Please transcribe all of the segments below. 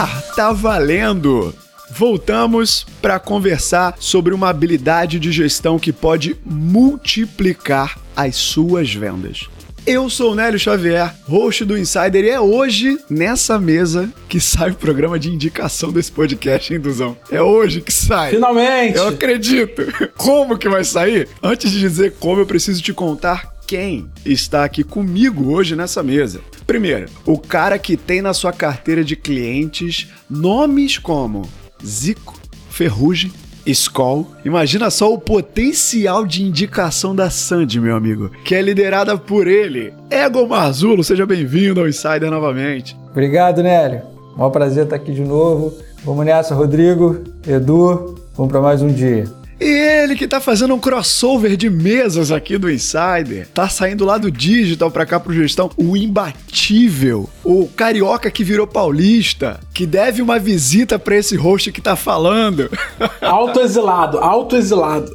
ar tá valendo! Voltamos para conversar sobre uma habilidade de gestão que pode multiplicar as suas vendas. Eu sou o Nélio Xavier, host do Insider, e é hoje, nessa mesa, que sai o programa de indicação desse podcast, hein, Duzão? É hoje que sai. Finalmente! Eu acredito! Como que vai sair? Antes de dizer como, eu preciso te contar quem está aqui comigo hoje nessa mesa. Primeiro, o cara que tem na sua carteira de clientes nomes como Zico, Ferrugem, Skoll. Imagina só o potencial de indicação da Sandy, meu amigo, que é liderada por ele. Ego Marzulo, seja bem-vindo ao Insider novamente. Obrigado, Nélio. Mó prazer estar aqui de novo. Vamos nessa, Rodrigo, Edu. Vamos para mais um dia. E ele que tá fazendo um crossover de mesas aqui do Insider, tá saindo lá do digital pra cá pro gestão, o imbatível, o carioca que virou paulista, que deve uma visita pra esse host que tá falando. Autoexilado, autoexilado.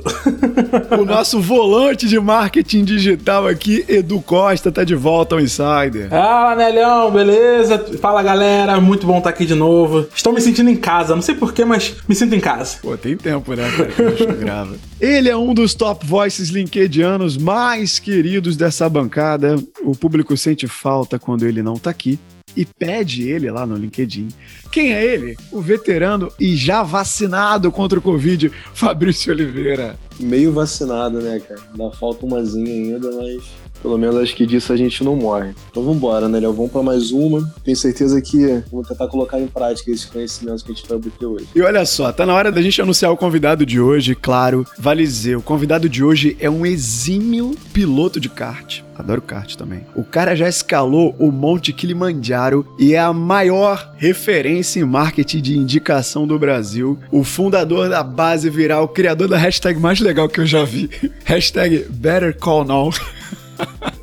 o nosso volante de marketing digital aqui, Edu Costa, tá de volta ao Insider. Ah, Nelhão, beleza? Fala galera, muito bom estar aqui de novo. Estou me sentindo em casa, não sei porquê, mas me sinto em casa. Pô, tem tempo, né, cara? grava. Ele é um dos top voices linkedianos mais queridos dessa bancada. O público sente falta quando ele não tá aqui e pede ele lá no LinkedIn. Quem é ele? O veterano e já vacinado contra o Covid, Fabrício Oliveira. Meio vacinado, né, cara? Dá falta umazinha ainda, mas pelo menos acho que disso a gente não morre. Então vambora, né, Léo? Vamos pra mais uma. Tenho certeza que vou tentar colocar em prática esses conhecimentos que a gente vai obter hoje. E olha só, tá na hora da gente anunciar o convidado de hoje, claro. Vale dizer, o convidado de hoje é um exímio piloto de kart. Adoro kart também. O cara já escalou o Monte Kilimanjaro e é a maior referência em marketing de indicação do Brasil. O fundador da base viral, criador da hashtag mais legal que eu já vi. hashtag Better Call Now.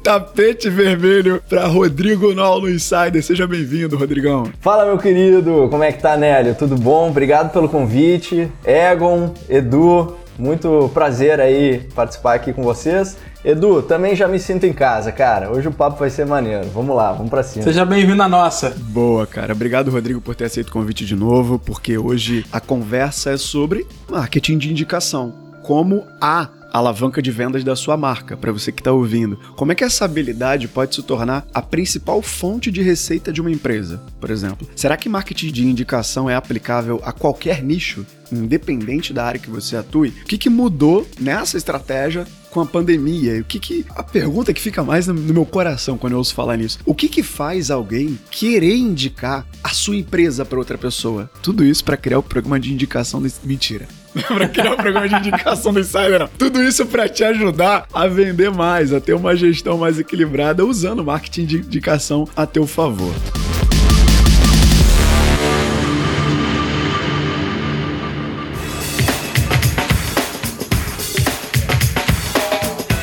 Tapete vermelho para Rodrigo Nol no Insider. Seja bem-vindo, Rodrigão. Fala, meu querido. Como é que tá, Nélio? Tudo bom? Obrigado pelo convite. Egon, Edu, muito prazer aí participar aqui com vocês. Edu, também já me sinto em casa, cara. Hoje o papo vai ser maneiro. Vamos lá, vamos pra cima. Seja bem-vindo à nossa. Boa, cara. Obrigado, Rodrigo, por ter aceito o convite de novo, porque hoje a conversa é sobre marketing de indicação. Como a alavanca de vendas da sua marca, para você que está ouvindo. Como é que essa habilidade pode se tornar a principal fonte de receita de uma empresa, por exemplo? Será que marketing de indicação é aplicável a qualquer nicho, independente da área que você atue? O que, que mudou nessa estratégia com a pandemia? O que que a pergunta que fica mais no meu coração quando eu ouço falar nisso? O que que faz alguém querer indicar a sua empresa para outra pessoa? Tudo isso para criar o programa de indicação mentira. Para criar o programa de indicação do Insider. Não. Tudo isso para te ajudar a vender mais, a ter uma gestão mais equilibrada usando marketing de indicação a teu favor.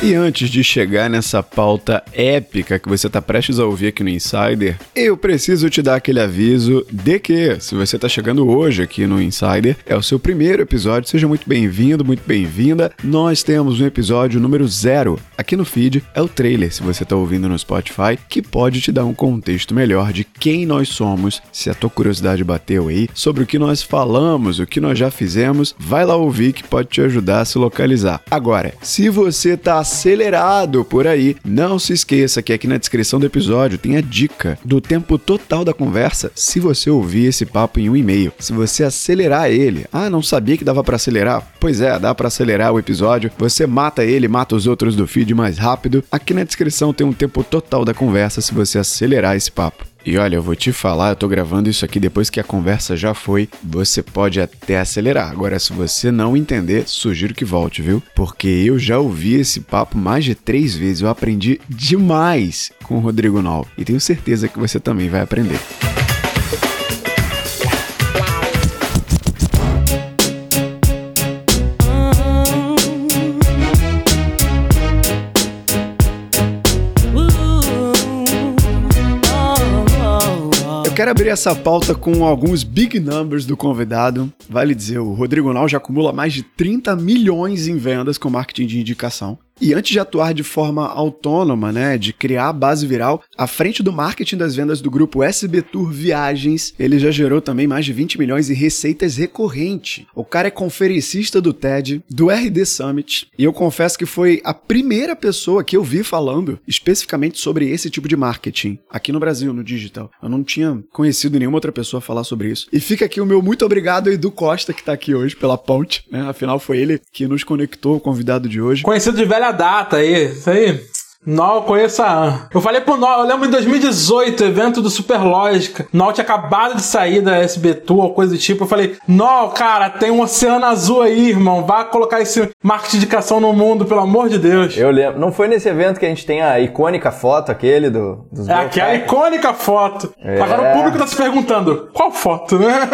E antes de chegar nessa pauta épica que você está prestes a ouvir aqui no Insider, eu preciso te dar aquele aviso de que, se você está chegando hoje aqui no Insider, é o seu primeiro episódio, seja muito bem-vindo, muito bem-vinda. Nós temos um episódio número zero aqui no feed, é o trailer, se você está ouvindo no Spotify, que pode te dar um contexto melhor de quem nós somos, se a tua curiosidade bateu aí, sobre o que nós falamos, o que nós já fizemos, vai lá ouvir que pode te ajudar a se localizar. Agora, se você está acelerado por aí. Não se esqueça que aqui na descrição do episódio tem a dica do tempo total da conversa se você ouvir esse papo em um e-mail. Se você acelerar ele, ah, não sabia que dava para acelerar? Pois é, dá para acelerar o episódio. Você mata ele, mata os outros do feed mais rápido. Aqui na descrição tem um tempo total da conversa se você acelerar esse papo. E olha, eu vou te falar, eu tô gravando isso aqui depois que a conversa já foi, você pode até acelerar. Agora, se você não entender, sugiro que volte, viu? Porque eu já ouvi esse papo mais de três vezes, eu aprendi demais com o Rodrigo Nol. E tenho certeza que você também vai aprender. Quero abrir essa pauta com alguns big numbers do convidado. Vale dizer, o Rodrigo Nal já acumula mais de 30 milhões em vendas com marketing de indicação. E antes de atuar de forma autônoma, né, de criar a base viral, à frente do marketing das vendas do grupo SB Tour Viagens, ele já gerou também mais de 20 milhões em receitas recorrente. O cara é conferencista do TED, do RD Summit, e eu confesso que foi a primeira pessoa que eu vi falando especificamente sobre esse tipo de marketing aqui no Brasil, no digital. Eu não tinha conhecido nenhuma outra pessoa falar sobre isso. E fica aqui o meu muito obrigado ao Edu Costa, que tá aqui hoje pela ponte, né? Afinal, foi ele que nos conectou, o convidado de hoje. Conhecido de velha data aí, isso aí. Eu conheço a. Eu falei pro Nó, eu lembro em 2018, evento do Superlógica. Nó tinha acabado de sair da SBTU ou coisa do tipo. Eu falei, Nó, cara, tem um oceano azul aí, irmão. Vá colocar esse marketing de indicação no mundo, pelo amor de Deus. Eu lembro. Não foi nesse evento que a gente tem a icônica foto, aquele do, dos É aquela icônica foto. É. Agora o público tá se perguntando, qual foto, né?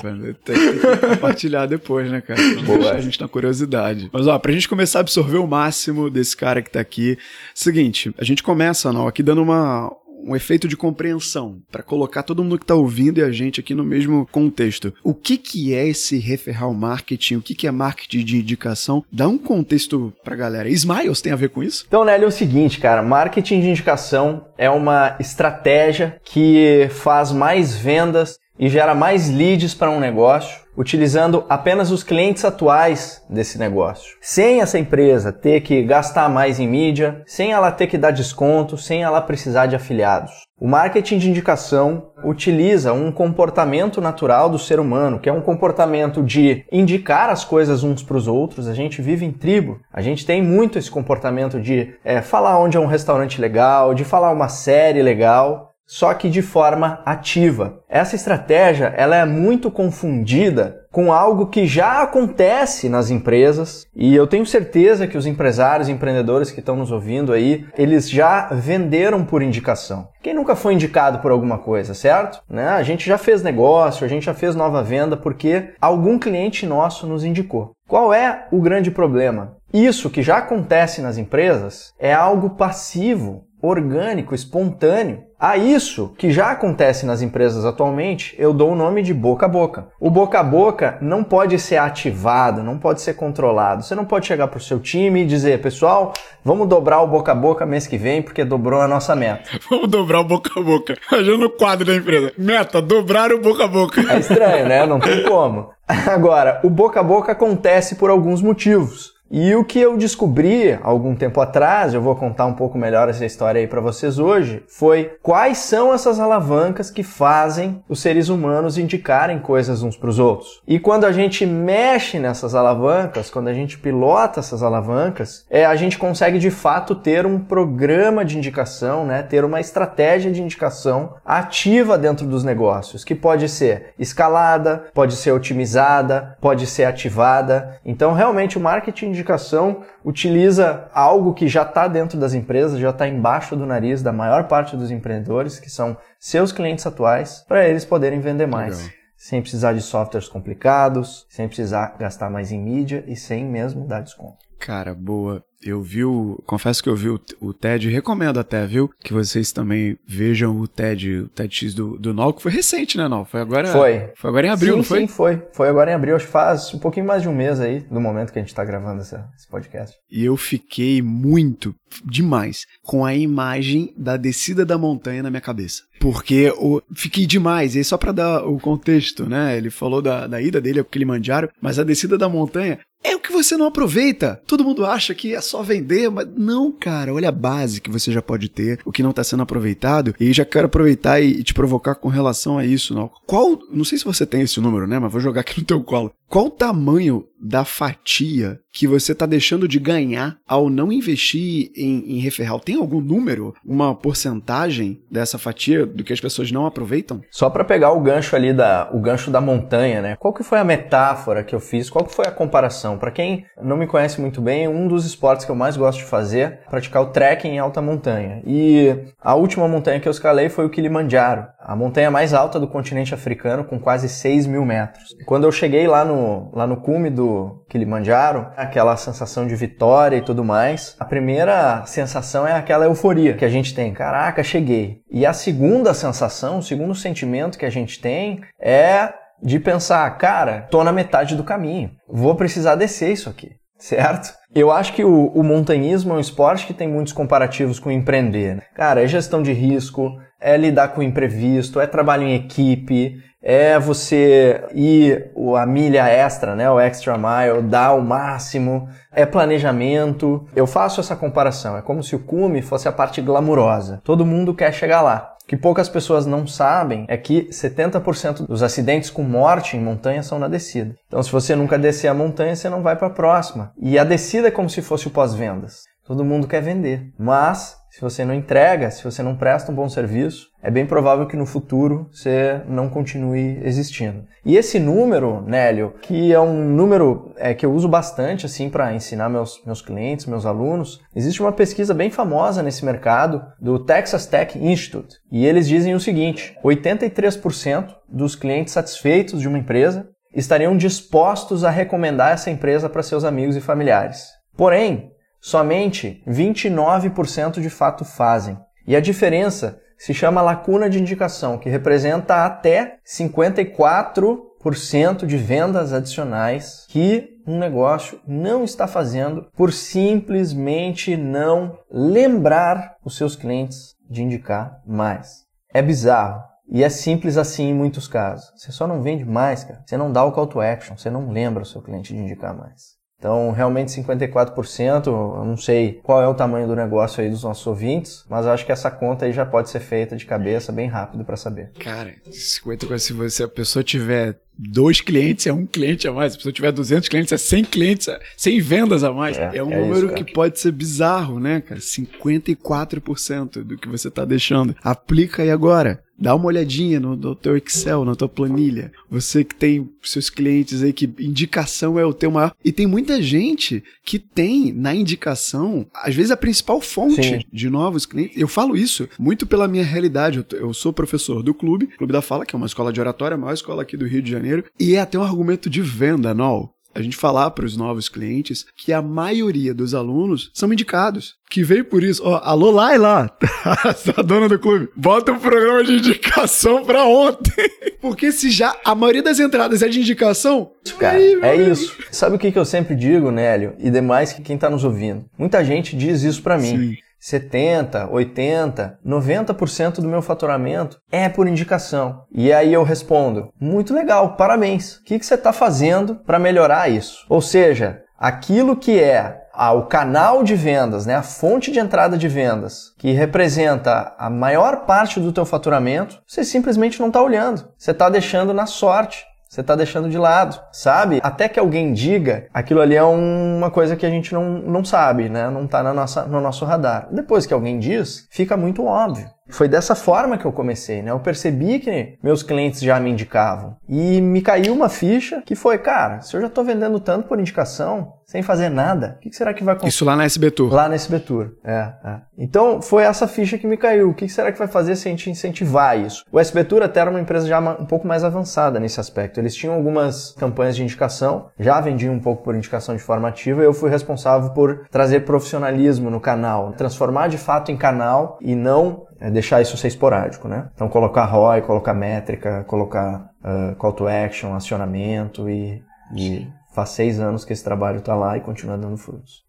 tem, tem que compartilhar depois, né, cara? Boa. a gente na curiosidade. Mas, ó, pra gente começar a absorver o máximo desse cara que tá aqui, seguinte, a gente começa, não, aqui dando uma, um efeito de compreensão, pra colocar todo mundo que tá ouvindo e a gente aqui no mesmo contexto. O que que é esse referral marketing? O que que é marketing de indicação? Dá um contexto pra galera. Smiles tem a ver com isso? Então, Nelly, é o seguinte, cara, marketing de indicação é uma estratégia que faz mais vendas e gera mais leads para um negócio, utilizando apenas os clientes atuais desse negócio. Sem essa empresa ter que gastar mais em mídia, sem ela ter que dar desconto, sem ela precisar de afiliados. O marketing de indicação utiliza um comportamento natural do ser humano, que é um comportamento de indicar as coisas uns para os outros. A gente vive em tribo, a gente tem muito esse comportamento de é, falar onde é um restaurante legal, de falar uma série legal, só que de forma ativa. Essa estratégia ela é muito confundida com algo que já acontece nas empresas e eu tenho certeza que os empresários e empreendedores que estão nos ouvindo aí, eles já venderam por indicação. Quem nunca foi indicado por alguma coisa, certo? Né? A gente já fez negócio, a gente já fez nova venda porque algum cliente nosso nos indicou. Qual é o grande problema? Isso que já acontece nas empresas é algo passivo, orgânico, espontâneo. A isso que já acontece nas empresas atualmente, eu dou o nome de boca a boca. O boca a boca não pode ser ativado, não pode ser controlado. Você não pode chegar para o seu time e dizer, pessoal, vamos dobrar o boca a boca mês que vem porque dobrou a nossa meta. Vamos dobrar o boca a boca. Imagina no quadro da empresa. Meta, dobrar o boca a boca. É estranho, né? Não tem como. Agora, o boca a boca acontece por alguns motivos. E o que eu descobri algum tempo atrás, eu vou contar um pouco melhor essa história aí para vocês hoje, foi quais são essas alavancas que fazem os seres humanos indicarem coisas uns para os outros. E quando a gente mexe nessas alavancas, quando a gente pilota essas alavancas, é a gente consegue de fato ter um programa de indicação, né? Ter uma estratégia de indicação ativa dentro dos negócios, que pode ser escalada, pode ser otimizada, pode ser ativada. Então, realmente o marketing indicação utiliza algo que já está dentro das empresas, já está embaixo do nariz da maior parte dos empreendedores, que são seus clientes atuais, para eles poderem vender mais. Legal. Sem precisar de softwares complicados, sem precisar gastar mais em mídia e sem mesmo dar desconto. Cara, boa. Eu vi o. Confesso que eu vi o, o TED, recomendo até, viu? Que vocês também vejam o TED, o TEDx do, do Nol, que foi recente, né, Nol? Foi agora. Foi. Foi agora em abril, sim, não foi? Sim, foi. Foi agora em abril, acho que faz um pouquinho mais de um mês aí, do momento que a gente está gravando essa, esse podcast. E eu fiquei muito, demais, com a imagem da descida da montanha na minha cabeça. Porque eu fiquei demais, e aí só pra dar o contexto, né? Ele falou da, da ida dele ao Kilimanjaro, mas a descida da montanha é o que você não aproveita. Todo mundo acha que é só vender, mas não, cara. Olha a base que você já pode ter, o que não está sendo aproveitado. E já quero aproveitar e, te provocar com relação a isso, não. Qual, não sei se você tem esse número, né? Mas vou jogar aqui no teu colo. Qual o tamanho da fatia que você está deixando de ganhar ao não investir em, em referral? Tem algum número, uma porcentagem dessa fatia do que as pessoas não aproveitam? Só para pegar o gancho ali da o gancho da montanha, né? Qual que foi a metáfora que eu fiz? Qual que foi a comparação? Para quem não me conhece muito bem, um dos esportes que eu mais gosto de fazer é praticar o trekking em alta montanha. E a última montanha que eu escalei foi o Kilimanjaro, a montanha mais alta do continente africano, com quase 6 mil metros. Quando eu cheguei lá no, lá no cume do Kilimanjaro, aquela sensação de vitória e tudo mais, a primeira sensação é aquela euforia que a gente tem. Caraca, cheguei. E a segunda sensação, o segundo sentimento que a gente tem é de pensar, cara, tô na metade do caminho. Vou precisar descer isso aqui. certo? Eu acho que o, o, montanhismo é um esporte que tem muitos comparativos com empreender. Né? Cara, é gestão de risco, é lidar com o imprevisto, é trabalho em equipe, é você ir a milha extra, né, o extra mile, dar o máximo, é planejamento. Eu faço essa comparação, é como se o cume fosse a parte glamurosa. Todo mundo quer chegar lá. O que poucas pessoas não sabem é que 70% dos acidentes com morte em montanha são na descida. Então, se você nunca descer a montanha, você não vai para a próxima. E a descida é como se fosse o pós-vendas. Todo mundo quer vender, mas se você não entrega, se você não presta um bom serviço, é bem provável que no futuro você não continue existindo. E esse número, Nélio, que é um número é, que eu uso bastante assim para ensinar meus, meus clientes, meus alunos, existe uma pesquisa bem famosa nesse mercado do Texas Tech Institute. E eles dizem o seguinte: 83% dos clientes satisfeitos de uma empresa estariam dispostos a recomendar essa empresa para seus amigos e familiares. Porém, Somente 29% de fato fazem. E a diferença se chama lacuna de indicação, que representa até 54% de vendas adicionais que um negócio não está fazendo por simplesmente não lembrar os seus clientes de indicar mais. É bizarro. E é simples assim em muitos casos. Você só não vende mais, cara. Você não dá o call to action, você não lembra o seu cliente de indicar mais. Então, realmente 54%, eu não sei qual é o tamanho do negócio aí dos nossos ouvintes, mas acho que essa conta aí já pode ser feita de cabeça bem rápido para saber. Cara, 54% se você a pessoa tiver dois clientes é um cliente a mais. Se pessoa tiver 200 clientes é 100 clientes, 100 vendas a mais. É, é um é número isso, que pode ser bizarro, né, cara? 54% do que você tá deixando. Aplica aí agora. Dá uma olhadinha no, no teu Excel, na tua planilha. Você que tem seus clientes aí, que indicação é o teu maior. E tem muita gente que tem na indicação, às vezes, a principal fonte Sim. de novos clientes. Eu falo isso muito pela minha realidade. Eu, eu, sou professor do clube, Clube da Fala, que é uma escola de oratória, a maior escola aqui do Rio de Janeiro. E é até um argumento de venda, não a gente falar para os novos clientes que a maioria dos alunos são indicados. Que veio por isso. Ó, alô, Laila, a dona do clube, bota um programa de indicação para ontem. Porque se já a maioria das entradas é de indicação. Cara, aí, é amigo. isso. Sabe o que, que eu sempre digo, Nélio? E demais que quem tá nos ouvindo? Muita gente diz isso para mim. Sim. 70, 80, 90% do meu faturamento é por indicação. E aí eu respondo: muito legal, parabéns. O que, que você está fazendo para melhorar isso? Ou seja, aquilo que é ah, o canal de vendas, né, a fonte de entrada de vendas, que representa a maior parte do teu faturamento, você simplesmente não está olhando. Você está deixando na sorte você está deixando de lado, sabe? Até que alguém diga, aquilo ali é uma coisa que a gente não, não sabe, né? Não está no nosso radar. Depois que alguém diz, fica muito óbvio. Foi dessa forma que eu comecei, né? Eu percebi que meus clientes já me indicavam. E me caiu uma ficha que foi, cara, se eu já estou vendendo tanto por indicação, sem fazer nada, o que será que vai acontecer? Isso lá na SB Tour. Lá na SB Tour, é, é. Então foi essa ficha que me caiu. O que será que vai fazer se a gente incentivar isso? O SB Tour até era uma empresa já um pouco mais avançada nesse aspecto. Eles tinham algumas campanhas de indicação, já vendiam um pouco por indicação de forma ativa e eu fui responsável por trazer profissionalismo no canal, transformar de fato em canal e não é deixar isso ser esporádico, né? Então colocar ROI, colocar métrica, colocar uh, call to action, acionamento e, e faz seis anos que esse trabalho está lá e continua dando frutos.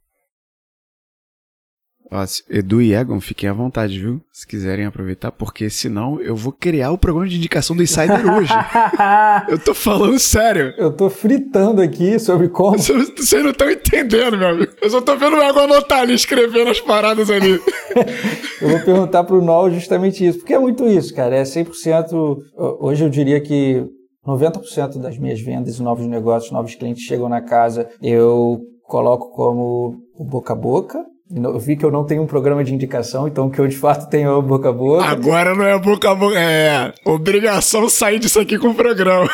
Ó, Edu e Egon, fiquem à vontade, viu? Se quiserem aproveitar, porque senão eu vou criar o programa de indicação do Insider hoje. eu tô falando sério. Eu tô fritando aqui sobre como. Vocês não estão entendendo, meu amigo. Eu só tô vendo o Egon anotar ali, escrevendo as paradas ali. eu vou perguntar pro Nol justamente isso, porque é muito isso, cara. É 100%. Hoje eu diria que 90% das minhas vendas, novos negócios, novos clientes chegam na casa, eu coloco como boca a boca, eu vi que eu não tenho um programa de indicação, então o que eu de fato tenho é o boca a boca. Agora não é boca a boca, é obrigação sair disso aqui com o programa.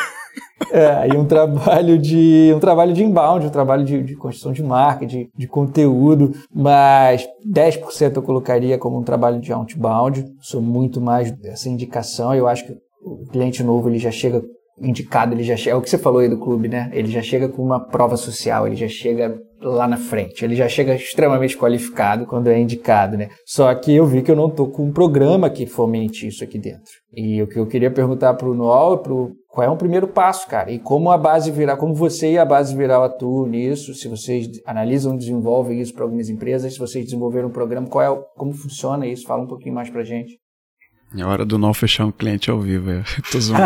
É, e um trabalho de um trabalho de inbound, um trabalho de, de construção de marca, de, de conteúdo, mas 10% eu colocaria como um trabalho de outbound. Sou muito mais essa indicação. Eu acho que o cliente novo ele já chega indicado, ele já chega, é o que você falou aí do clube, né? Ele já chega com uma prova social, ele já chega lá na frente, ele já chega extremamente qualificado quando é indicado, né? Só que eu vi que eu não tô com um programa que fomente isso aqui dentro. E o que eu queria perguntar pro Noel, pro qual é o primeiro passo, cara? E como a base virar, como você e a base viral atuam nisso? Se vocês analisam, desenvolvem isso para algumas empresas, se vocês desenvolveram um programa, qual é, como funciona isso? Fala um pouquinho mais pra gente. É hora do não fechar um cliente ao vivo, é. Tô zoando.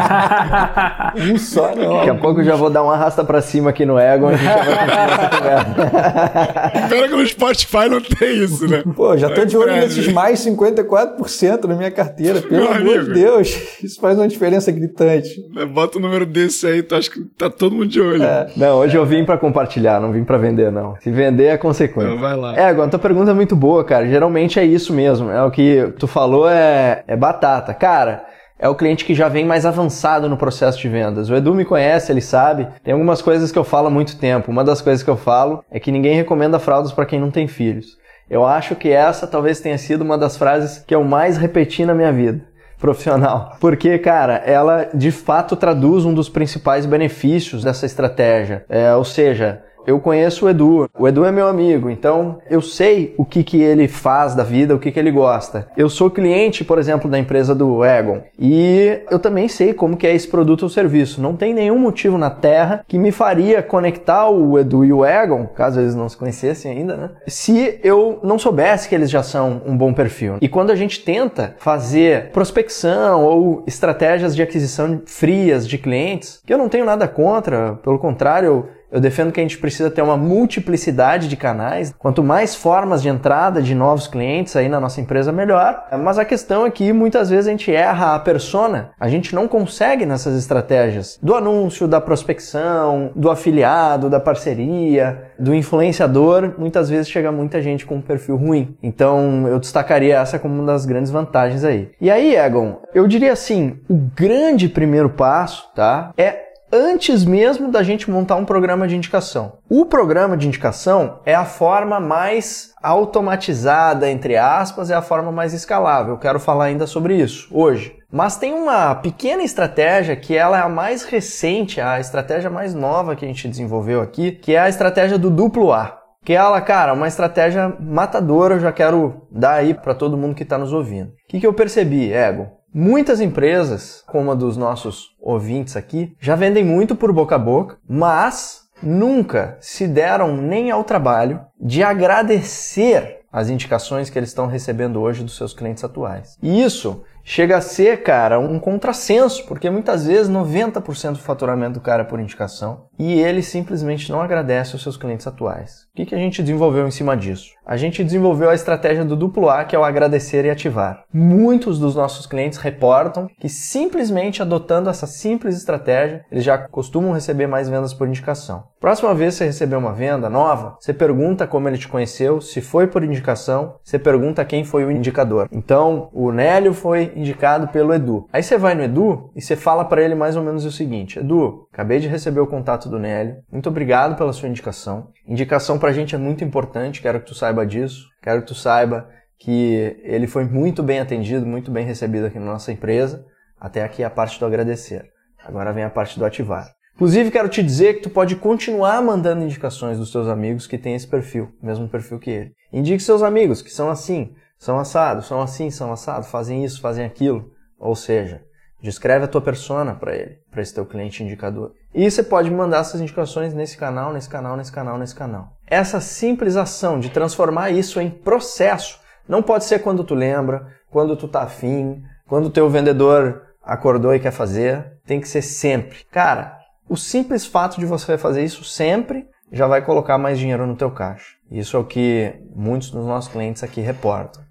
um só não. Daqui a pouco eu já vou dar uma arrasta pra cima aqui no Ego, a gente já vai continuar essa conversa. Pera que no Spotify não tem isso, né? Pô, já tô de olho nesses mais 54% na minha carteira, pelo Meu amor amigo. de Deus. Isso faz uma diferença gritante. Bota um número desse aí, tu acha que tá todo mundo de olho. É. Não, hoje eu vim pra compartilhar, não vim pra vender, não. Se vender é consequência. Então vai lá. É, agora, tua pergunta é muito boa, cara. Geralmente é isso mesmo. É o que tu falou é, é batata batata. Cara, é o cliente que já vem mais avançado no processo de vendas. O Edu me conhece, ele sabe. Tem algumas coisas que eu falo há muito tempo. Uma das coisas que eu falo é que ninguém recomenda fraldas para quem não tem filhos. Eu acho que essa talvez tenha sido uma das frases que eu mais repeti na minha vida profissional. Porque, cara, ela de fato traduz um dos principais benefícios dessa estratégia. É, ou seja, eu conheço o Edu. O Edu é meu amigo, então eu sei o que, que ele faz da vida, o que, que ele gosta. Eu sou cliente, por exemplo, da empresa do Egon e eu também sei como que é esse produto ou serviço. Não tem nenhum motivo na Terra que me faria conectar o Edu e o Egon, caso eles não se conhecessem ainda, né? Se eu não soubesse que eles já são um bom perfil. E quando a gente tenta fazer prospecção ou estratégias de aquisição frias de clientes, que eu não tenho nada contra, pelo contrário, eu defendo que a gente precisa ter uma multiplicidade de canais. Quanto mais formas de entrada de novos clientes aí na nossa empresa, melhor. Mas a questão é que muitas vezes a gente erra a persona. A gente não consegue nessas estratégias do anúncio, da prospecção, do afiliado, da parceria, do influenciador. Muitas vezes chega muita gente com um perfil ruim. Então eu destacaria essa como uma das grandes vantagens aí. E aí, Egon, eu diria assim: o grande primeiro passo, tá? É antes mesmo da gente montar um programa de indicação. O programa de indicação é a forma mais automatizada, entre aspas, é a forma mais escalável. Eu quero falar ainda sobre isso hoje. Mas tem uma pequena estratégia que ela é a mais recente, a estratégia mais nova que a gente desenvolveu aqui, que é a estratégia do duplo A. Que ela, cara, uma estratégia matadora, eu já quero dar aí para todo mundo que está nos ouvindo. O que, que eu percebi, Ego? Muitas empresas, como a dos nossos ouvintes aqui, já vendem muito por boca a boca, mas nunca se deram nem ao trabalho de agradecer as indicações que eles estão recebendo hoje dos seus clientes atuais. E isso chega a ser, cara, um contrassenso, porque muitas vezes 90% do faturamento do cara é por indicação e ele simplesmente não agradece aos seus clientes atuais. O que, que a gente desenvolveu em cima disso? A gente desenvolveu a estratégia do duplo A, que é o agradecer e ativar. Muitos dos nossos clientes reportam que simplesmente adotando essa simples estratégia, eles já costumam receber mais vendas por indicação. Próxima vez que você receber uma venda nova, você pergunta como ele te conheceu, se foi por indicação, você pergunta quem foi o indicador. Então, o Nélio foi indicado pelo Edu. Aí você vai no Edu e você fala para ele mais ou menos o seguinte: Edu, acabei de receber o contato do Nélio. Muito obrigado pela sua indicação. Indicação pra gente é muito importante, quero que tu saiba disso. Quero que tu saiba que ele foi muito bem atendido, muito bem recebido aqui na nossa empresa. Até aqui a parte do agradecer. Agora vem a parte do ativar. Inclusive, quero te dizer que tu pode continuar mandando indicações dos teus amigos que têm esse perfil, mesmo perfil que ele. Indique seus amigos que são assim, são assados, são assim, são assados, fazem isso, fazem aquilo. Ou seja, descreve a tua persona para ele, para esse teu cliente indicador. E você pode mandar essas indicações nesse canal, nesse canal, nesse canal, nesse canal. Essa simples ação de transformar isso em processo não pode ser quando tu lembra, quando tu tá afim, quando o teu vendedor acordou e quer fazer. Tem que ser sempre. Cara, o simples fato de você fazer isso sempre já vai colocar mais dinheiro no teu caixa. Isso é o que muitos dos nossos clientes aqui reportam.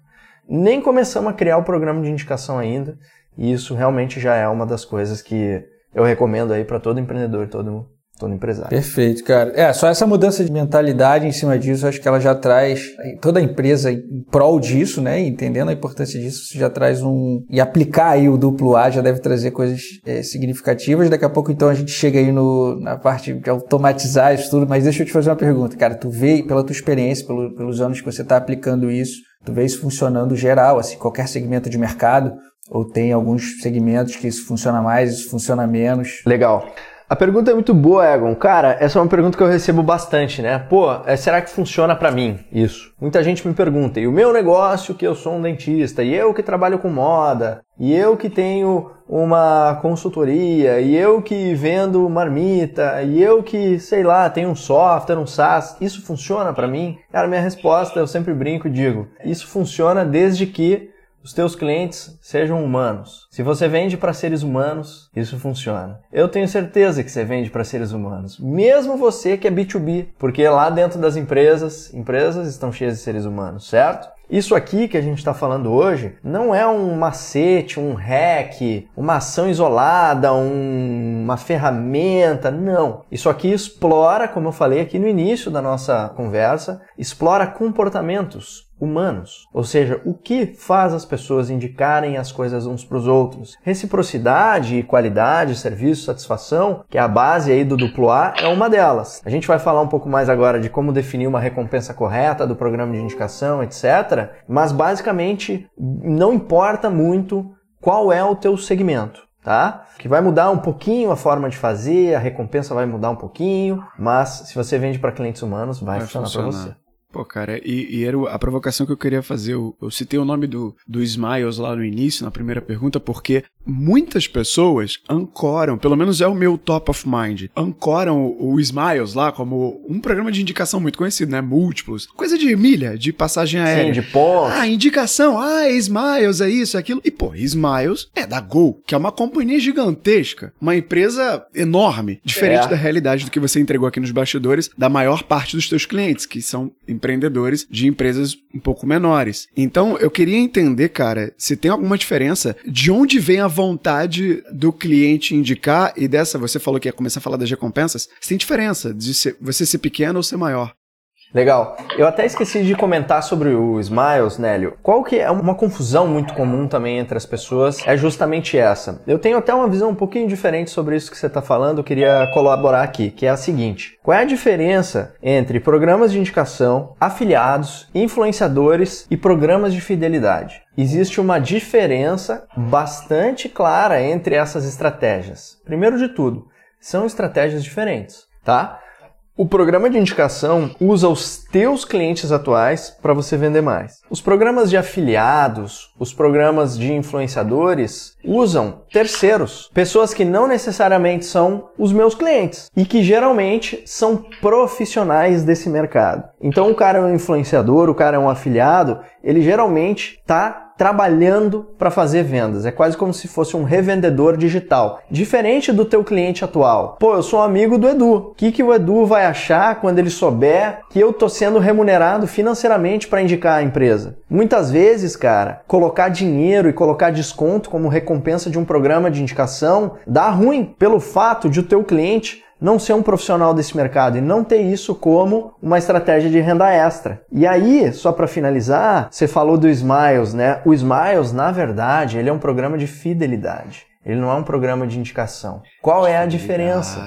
Nem começamos a criar o programa de indicação ainda, e isso realmente já é uma das coisas que eu recomendo aí para todo empreendedor, todo todo empresário. Perfeito, cara. É, só essa mudança de mentalidade em cima disso, acho que ela já traz toda a empresa em prol disso, né? Entendendo a importância disso, já traz um. E aplicar aí o duplo A já deve trazer coisas é, significativas. Daqui a pouco, então, a gente chega aí no, na parte de automatizar isso tudo. Mas deixa eu te fazer uma pergunta, cara. Tu vê, pela tua experiência, pelo, pelos anos que você está aplicando isso, tu vê isso funcionando geral, assim, qualquer segmento de mercado? Ou tem alguns segmentos que isso funciona mais, isso funciona menos? Legal. A pergunta é muito boa, Egon. Cara, essa é uma pergunta que eu recebo bastante, né? Pô, é, será que funciona para mim isso? Muita gente me pergunta, e o meu negócio que eu sou um dentista, e eu que trabalho com moda, e eu que tenho uma consultoria, e eu que vendo marmita, e eu que, sei lá, tenho um software, um SaaS, isso funciona para mim? Cara, minha resposta, eu sempre brinco e digo, isso funciona desde que os teus clientes sejam humanos. Se você vende para seres humanos, isso funciona. Eu tenho certeza que você vende para seres humanos, mesmo você que é B2B, porque lá dentro das empresas, empresas estão cheias de seres humanos, certo? Isso aqui que a gente está falando hoje não é um macete, um hack, uma ação isolada, um, uma ferramenta, não. Isso aqui explora, como eu falei aqui no início da nossa conversa, explora comportamentos, humanos. Ou seja, o que faz as pessoas indicarem as coisas uns para os outros. Reciprocidade, qualidade, serviço, satisfação, que é a base aí do duplo A, é uma delas. A gente vai falar um pouco mais agora de como definir uma recompensa correta do programa de indicação, etc. Mas basicamente não importa muito qual é o teu segmento. Tá? Que vai mudar um pouquinho a forma de fazer, a recompensa vai mudar um pouquinho, mas se você vende para clientes humanos, vai, vai funcionar para você. Pô, cara, e, e, era a provocação que eu queria fazer. Eu, eu citei o nome do, do Smiles lá no início, na primeira pergunta, porque muitas pessoas ancoram, pelo menos é o meu top of mind, ancoram o, o Smiles lá como um programa de indicação muito conhecido, né? Múltiplos. Coisa de milha, de passagem aérea. Sim, de pontos. Ah, indicação. Ah, Smiles, é isso, é aquilo. E, pô, Smiles é da Gol, que é uma companhia gigantesca, uma empresa enorme, diferente é. da realidade do que você entregou aqui nos bastidores da maior parte dos teus clientes, que são empreendedores de empresas um pouco menores. Então, eu queria entender, cara, se tem alguma diferença de onde vem a vontade do cliente indicar, e dessa você falou que ia começar a falar das recompensas, tem diferença de ser, você ser pequeno ou ser maior. Legal. Eu até esqueci de comentar sobre o Smiles, Nélio. Qual que é uma confusão muito comum também entre as pessoas é justamente essa. Eu tenho até uma visão um pouquinho diferente sobre isso que você está falando, queria colaborar aqui, que é a seguinte. Qual é a diferença entre programas de indicação, afiliados, influenciadores e programas de fidelidade? Existe uma diferença bastante clara entre essas estratégias. Primeiro de tudo, são estratégias diferentes, tá? O programa de indicação usa os teus clientes atuais para você vender mais. Os programas de afiliados, os programas de influenciadores usam terceiros, pessoas que não necessariamente são os meus clientes e que geralmente são profissionais desse mercado. Então o cara é um influenciador, o cara é um afiliado, ele geralmente está trabalhando para fazer vendas. É quase como se fosse um revendedor digital. Diferente do teu cliente atual. Pô, eu sou um amigo do Edu. O que, que o Edu vai achar quando ele souber que eu tô sendo remunerado financeiramente para indicar a empresa? Muitas vezes, cara, colocar dinheiro e colocar desconto como recompensa de um programa de indicação dá ruim pelo fato de o teu cliente não ser um profissional desse mercado e não ter isso como uma estratégia de renda extra. E aí, só para finalizar, você falou do Smiles, né? O Smiles, na verdade, ele é um programa de fidelidade. Ele não é um programa de indicação. Qual é a diferença?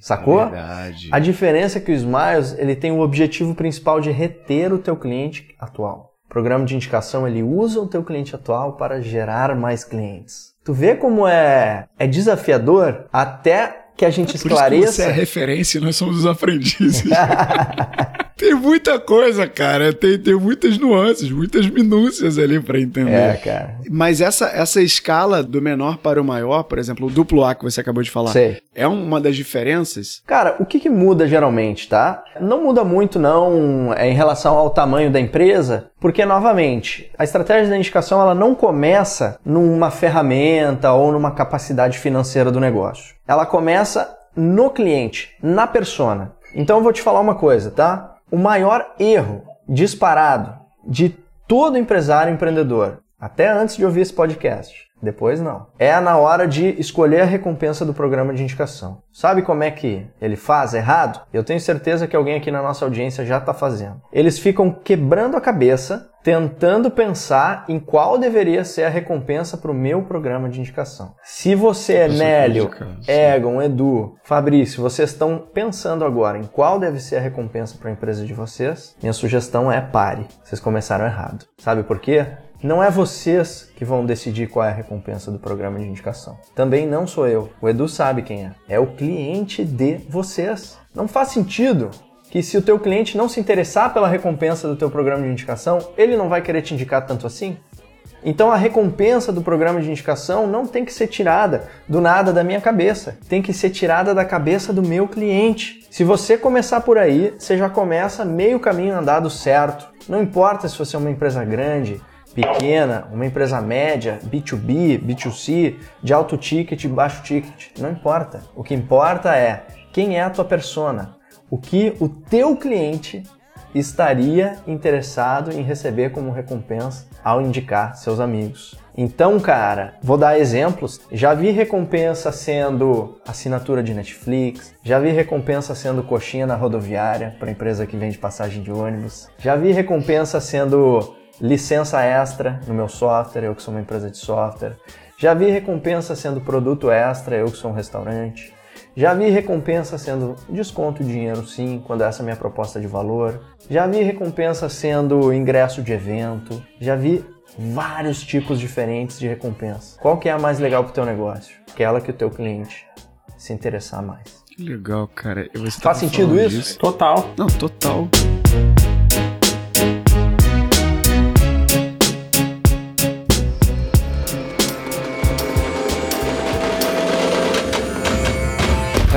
Sacou? Verdade. A diferença é que o Smiles, ele tem o objetivo principal de reter o teu cliente atual. O programa de indicação, ele usa o teu cliente atual para gerar mais clientes. Tu vê como é, é desafiador até que a gente esclareça. você é referência, nós somos os aprendizes. tem muita coisa, cara. Tem, tem muitas nuances, muitas minúcias ali para entender. É, cara. Mas essa, essa escala do menor para o maior, por exemplo, o duplo A que você acabou de falar, Sei. é uma das diferenças? Cara, o que, que muda geralmente, tá? Não muda muito, não, é em relação ao tamanho da empresa, porque, novamente, a estratégia da indicação ela não começa numa ferramenta ou numa capacidade financeira do negócio. Ela começa no cliente, na persona. Então eu vou te falar uma coisa, tá? O maior erro disparado de todo empresário empreendedor Até antes de ouvir esse podcast. Depois não. É na hora de escolher a recompensa do programa de indicação. Sabe como é que ele faz errado? Eu tenho certeza que alguém aqui na nossa audiência já está fazendo. Eles ficam quebrando a cabeça, tentando pensar em qual deveria ser a recompensa para o meu programa de indicação. Se você, é Nélio, Egon, Edu, Fabrício, vocês estão pensando agora em qual deve ser a recompensa para a empresa de vocês, minha sugestão é pare. Vocês começaram errado. Sabe por quê? Não é vocês que vão decidir qual é a recompensa do programa de indicação. Também não sou eu. O Edu sabe quem é. É o cliente de vocês. Não faz sentido que se o teu cliente não se interessar pela recompensa do teu programa de indicação, ele não vai querer te indicar tanto assim? Então a recompensa do programa de indicação não tem que ser tirada do nada da minha cabeça, tem que ser tirada da cabeça do meu cliente. Se você começar por aí, você já começa meio caminho andado certo. Não importa se você é uma empresa grande, pequena, uma empresa média, B2B, B2C, de alto ticket, baixo ticket, não importa. O que importa é quem é a tua persona, o que o teu cliente estaria interessado em receber como recompensa ao indicar seus amigos. Então, cara, vou dar exemplos. Já vi recompensa sendo assinatura de Netflix, já vi recompensa sendo coxinha na rodoviária para empresa que vende passagem de ônibus, já vi recompensa sendo licença extra no meu software, eu que sou uma empresa de software. Já vi recompensa sendo produto extra, eu que sou um restaurante. Já vi recompensa sendo desconto de dinheiro sim, quando essa é a minha proposta de valor. Já vi recompensa sendo ingresso de evento. Já vi vários tipos diferentes de recompensa. Qual que é a mais legal para o teu negócio? Aquela que o teu cliente se interessar mais. Que legal, cara. Faz sentido isso? Disso? Total. Não, total.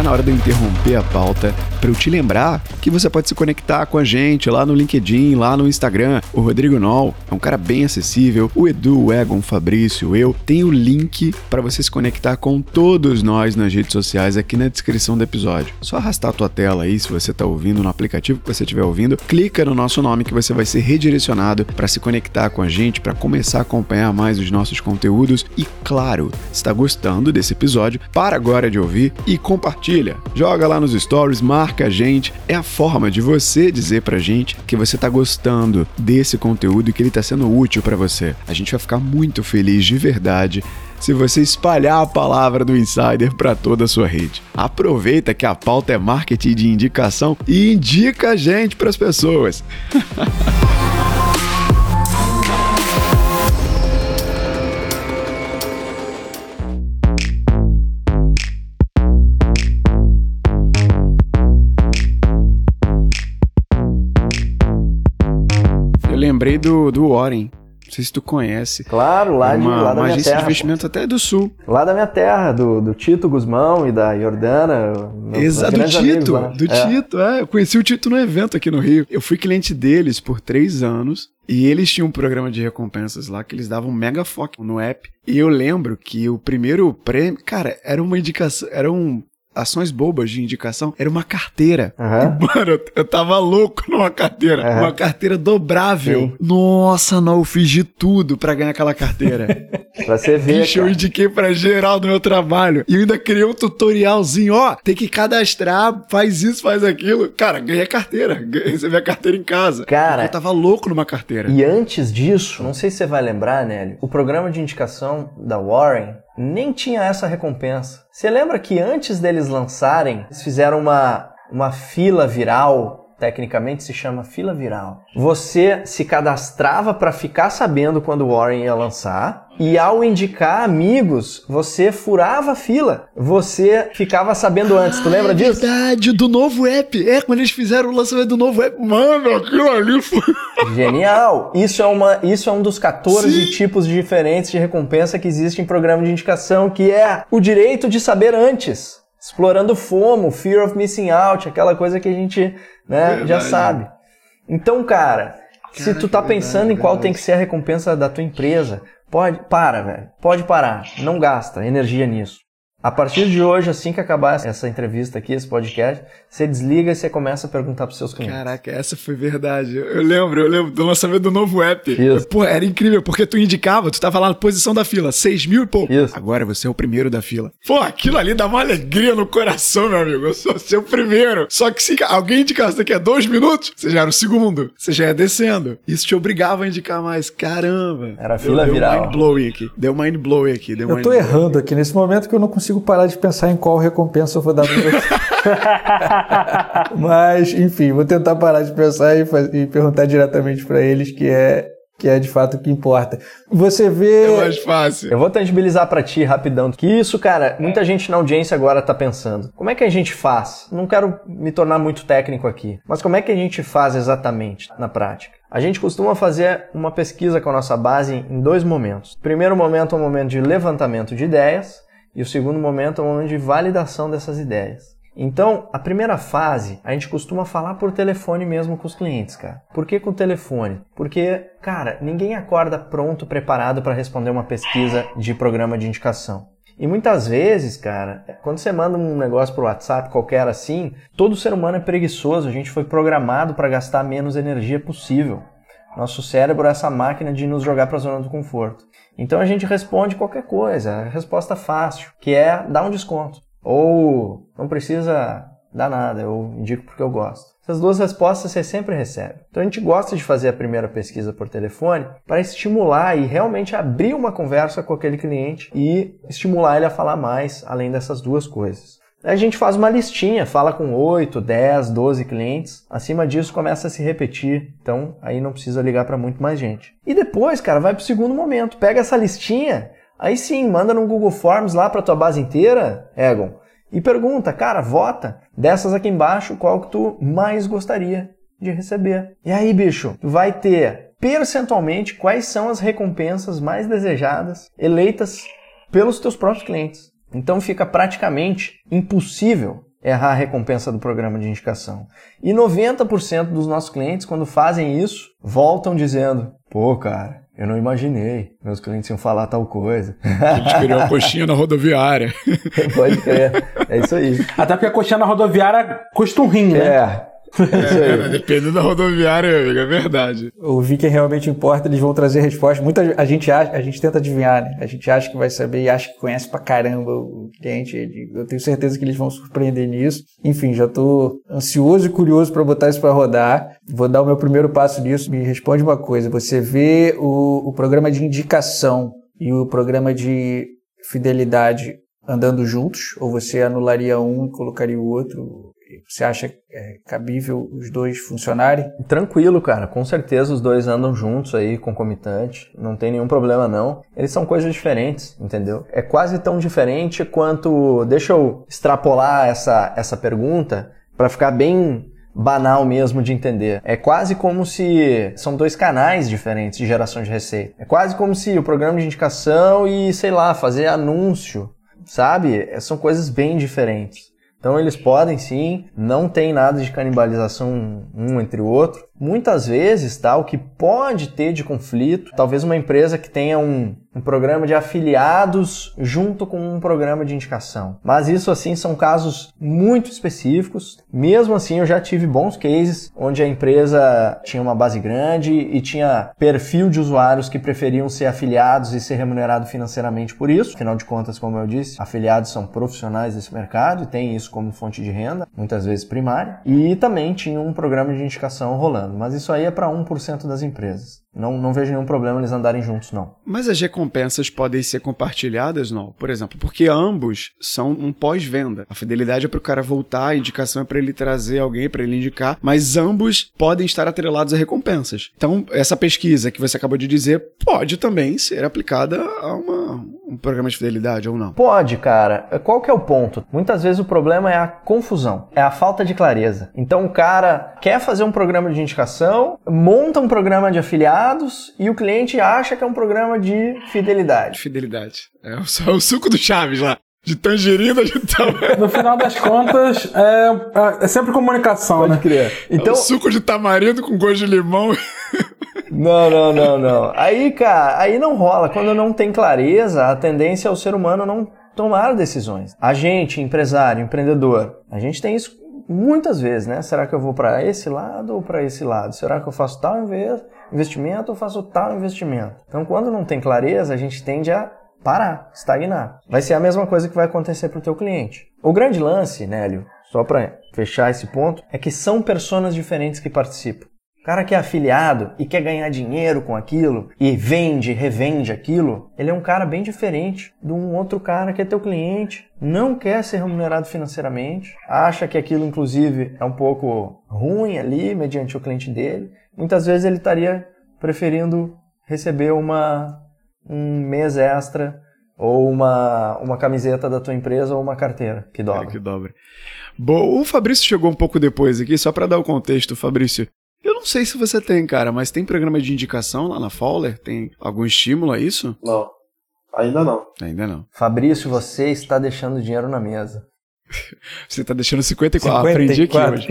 Na hora de eu interromper a pauta para eu te lembrar que você pode se conectar com a gente lá no LinkedIn, lá no Instagram. O Rodrigo Nol é um cara bem acessível. O Edu, o Egon, o Fabrício, eu. Tem o link para você se conectar com todos nós nas redes sociais aqui na descrição do episódio. Só arrastar a tua tela aí, se você está ouvindo no aplicativo que você estiver ouvindo, clica no nosso nome que você vai ser redirecionado para se conectar com a gente, para começar a acompanhar mais os nossos conteúdos. E claro, está gostando desse episódio, para agora de ouvir e compartilha. Joga lá nos stories, marca a gente. É a forma de você dizer pra gente que você tá gostando desse conteúdo e que ele tá sendo útil para você. A gente vai ficar muito feliz de verdade se você espalhar a palavra do Insider para toda a sua rede. Aproveita que a pauta é marketing de indicação e indica a gente para as pessoas. lembrei do, do Warren. Não sei se tu conhece. Claro, lá, de, uma, lá da uma minha agência terra. de investimento até do sul. Lá da minha terra, do, do Tito Guzmão e da Jordana. Exato, do Tito, do é. Tito, é. Eu conheci o Tito no evento aqui no Rio. Eu fui cliente deles por três anos. E eles tinham um programa de recompensas lá que eles davam mega foco no app. E eu lembro que o primeiro prêmio, cara, era uma indicação, era um ações bobas de indicação, era uma carteira. Uhum. Mano, eu tava louco numa carteira. Uhum. Uma carteira dobrável. Sim. Nossa, não, eu fiz de tudo pra ganhar aquela carteira. pra você ver. Bicho, eu indiquei pra geral do meu trabalho. E eu ainda criei um tutorialzinho, ó, tem que cadastrar, faz isso, faz aquilo. Cara, ganhei a carteira. Recebi a carteira em casa. Cara. Eu tava louco numa carteira. E antes disso, não sei se você vai lembrar, Nélio, o programa de indicação da Warren nem tinha essa recompensa. Você lembra que antes deles lançarem, eles fizeram uma, uma fila viral tecnicamente se chama fila viral. Você se cadastrava para ficar sabendo quando o Warren ia lançar e ao indicar amigos, você furava a fila. Você ficava sabendo antes. Tu lembra é disso? Verdade, do novo app. É, quando eles fizeram o lançamento do novo app. Mano, aquilo ali foi. Genial! Isso é, uma, isso é um dos 14 Sim. tipos diferentes de recompensa que existe em programa de indicação, que é o direito de saber antes. Explorando FOMO, Fear of Missing Out, aquela coisa que a gente né, já sabe. Então, cara, se tu tá pensando em qual tem que ser a recompensa da tua empresa, pode, para, velho. Pode parar. Não gasta energia nisso. A partir de hoje, assim que acabar essa entrevista aqui, esse podcast, você desliga e você começa a perguntar pros seus clientes. Caraca, essa foi verdade. Eu lembro, eu lembro do lançamento do novo app. Isso. Pô, era incrível, porque tu indicava, tu tava lá na posição da fila, 6 mil e pouco. Isso. Agora você é o primeiro da fila. Pô, aquilo ali dá uma alegria no coração, meu amigo. Eu sou seu primeiro. Só que se alguém indicasse daqui a dois minutos, você já era o segundo. Você já ia descendo. Isso te obrigava a indicar mais. Caramba. Era a fila deu, viral. Deu mind blowing aqui. Deu mind blowing aqui. Deu Eu mind tô errando aqui nesse momento que eu não consigo parar de pensar em qual recompensa eu vou dar pra você. Mas, enfim, vou tentar parar de pensar e, e perguntar diretamente pra eles, que é, que é de fato o que importa. Você vê. É mais fácil. Eu vou tangibilizar pra ti rapidão. Que isso, cara, muita gente na audiência agora tá pensando. Como é que a gente faz? Não quero me tornar muito técnico aqui, mas como é que a gente faz exatamente na prática? A gente costuma fazer uma pesquisa com a nossa base em dois momentos. O primeiro momento é um momento de levantamento de ideias e o segundo momento é um momento de validação dessas ideias. Então, a primeira fase, a gente costuma falar por telefone mesmo com os clientes, cara. Por que com telefone? Porque, cara, ninguém acorda pronto, preparado para responder uma pesquisa de programa de indicação. E muitas vezes, cara, quando você manda um negócio pro WhatsApp qualquer assim, todo ser humano é preguiçoso, a gente foi programado para gastar menos energia possível. Nosso cérebro é essa máquina de nos jogar para a zona do conforto. Então a gente responde qualquer coisa, a resposta fácil, que é dar um desconto. Ou não precisa dar nada, eu indico porque eu gosto. Essas duas respostas você sempre recebe. Então a gente gosta de fazer a primeira pesquisa por telefone para estimular e realmente abrir uma conversa com aquele cliente e estimular ele a falar mais além dessas duas coisas. A gente faz uma listinha, fala com 8, 10, 12 clientes. Acima disso começa a se repetir. Então aí não precisa ligar para muito mais gente. E depois, cara, vai pro segundo momento. Pega essa listinha, aí sim, manda no Google Forms lá para tua base inteira, Egon, e pergunta, cara, vota dessas aqui embaixo qual que tu mais gostaria de receber. E aí, bicho, tu vai ter percentualmente quais são as recompensas mais desejadas eleitas pelos teus próprios clientes. Então fica praticamente impossível errar a recompensa do programa de indicação. E 90% dos nossos clientes, quando fazem isso, voltam dizendo: pô, cara, eu não imaginei, meus clientes iam falar tal coisa. A gente criou uma coxinha na rodoviária. Pode crer, é isso aí. Até porque a coxinha na rodoviária custa um rim, né? É, é aí. Dependendo da rodoviária, amigo, é verdade. ouvir quem realmente importa, eles vão trazer respostas. Muita a gente acha, a gente tenta adivinhar, né? A gente acha que vai saber e acha que conhece pra caramba o cliente. Ele- Eu tenho certeza que eles vão surpreender nisso. Enfim, já tô ansioso e curioso para botar isso para rodar. Vou dar o meu primeiro passo nisso. Me responde uma coisa: você vê o, o programa de indicação e o programa de fidelidade andando juntos, ou você anularia um e colocaria o outro? Você acha é, cabível os dois funcionarem? Tranquilo, cara. Com certeza os dois andam juntos aí, concomitante. Não tem nenhum problema, não. Eles são coisas diferentes, entendeu? É quase tão diferente quanto. Deixa eu extrapolar essa, essa pergunta para ficar bem banal mesmo de entender. É quase como se são dois canais diferentes de geração de receita. É quase como se o programa de indicação e, sei lá, fazer anúncio, sabe? É, São coisas bem diferentes. Então eles podem sim, não tem nada de canibalização um entre o outro. Muitas vezes, tá, o que pode ter de conflito, talvez uma empresa que tenha um, um programa de afiliados junto com um programa de indicação. Mas isso assim são casos muito específicos. Mesmo assim, eu já tive bons cases onde a empresa tinha uma base grande e tinha perfil de usuários que preferiam ser afiliados e ser remunerado financeiramente por isso. Afinal de contas, como eu disse, afiliados são profissionais desse mercado e têm isso como fonte de renda, muitas vezes primária. E também tinha um programa de indicação rolando. Mas isso aí é para 1% das empresas. Não, não vejo nenhum problema eles andarem juntos, não. Mas as recompensas podem ser compartilhadas, não? Por exemplo, porque ambos são um pós-venda. A fidelidade é para o cara voltar, a indicação é para ele trazer alguém para ele indicar, mas ambos podem estar atrelados a recompensas. Então, essa pesquisa que você acabou de dizer pode também ser aplicada a uma, um programa de fidelidade ou não. Pode, cara. Qual que é o ponto? Muitas vezes o problema é a confusão, é a falta de clareza. Então o cara quer fazer um programa de indicação, monta um programa de afiliados e o cliente acha que é um programa de fidelidade. De fidelidade. É o, é o suco do Chaves lá. De tangerina, de tal. No final das contas, é, é sempre comunicação, né? crer. Então, Então, é o suco de tamarindo com gosto de limão. Não, não, não, não. Aí, cara, aí não rola. Quando não tem clareza, a tendência é o ser humano não tomar decisões. A gente, empresário, empreendedor, a gente tem isso muitas vezes, né? Será que eu vou para esse lado ou para esse lado? Será que eu faço tal investimento ou faço tal investimento? Então, quando não tem clareza, a gente tende a parar, estagnar. Vai ser a mesma coisa que vai acontecer para o teu cliente. O grande lance, Nélio, só para fechar esse ponto, é que são pessoas diferentes que participam. O cara que é afiliado e quer ganhar dinheiro com aquilo e vende, revende aquilo, ele é um cara bem diferente de um outro cara que é teu cliente, não quer ser remunerado financeiramente, acha que aquilo inclusive é um pouco ruim ali mediante o cliente dele. Muitas vezes ele estaria preferindo receber uma um mês extra ou uma, uma camiseta da tua empresa ou uma carteira que dobra. É, que dobra. Bom, o Fabrício chegou um pouco depois aqui, só para dar o contexto, Fabrício. Eu não sei se você tem, cara, mas tem programa de indicação lá na Fowler? Tem algum estímulo a isso? Não. Ainda não. Ainda não. Fabrício, você está deixando dinheiro na mesa. Você tá deixando 54%. 54%. Aprendi aqui hoje.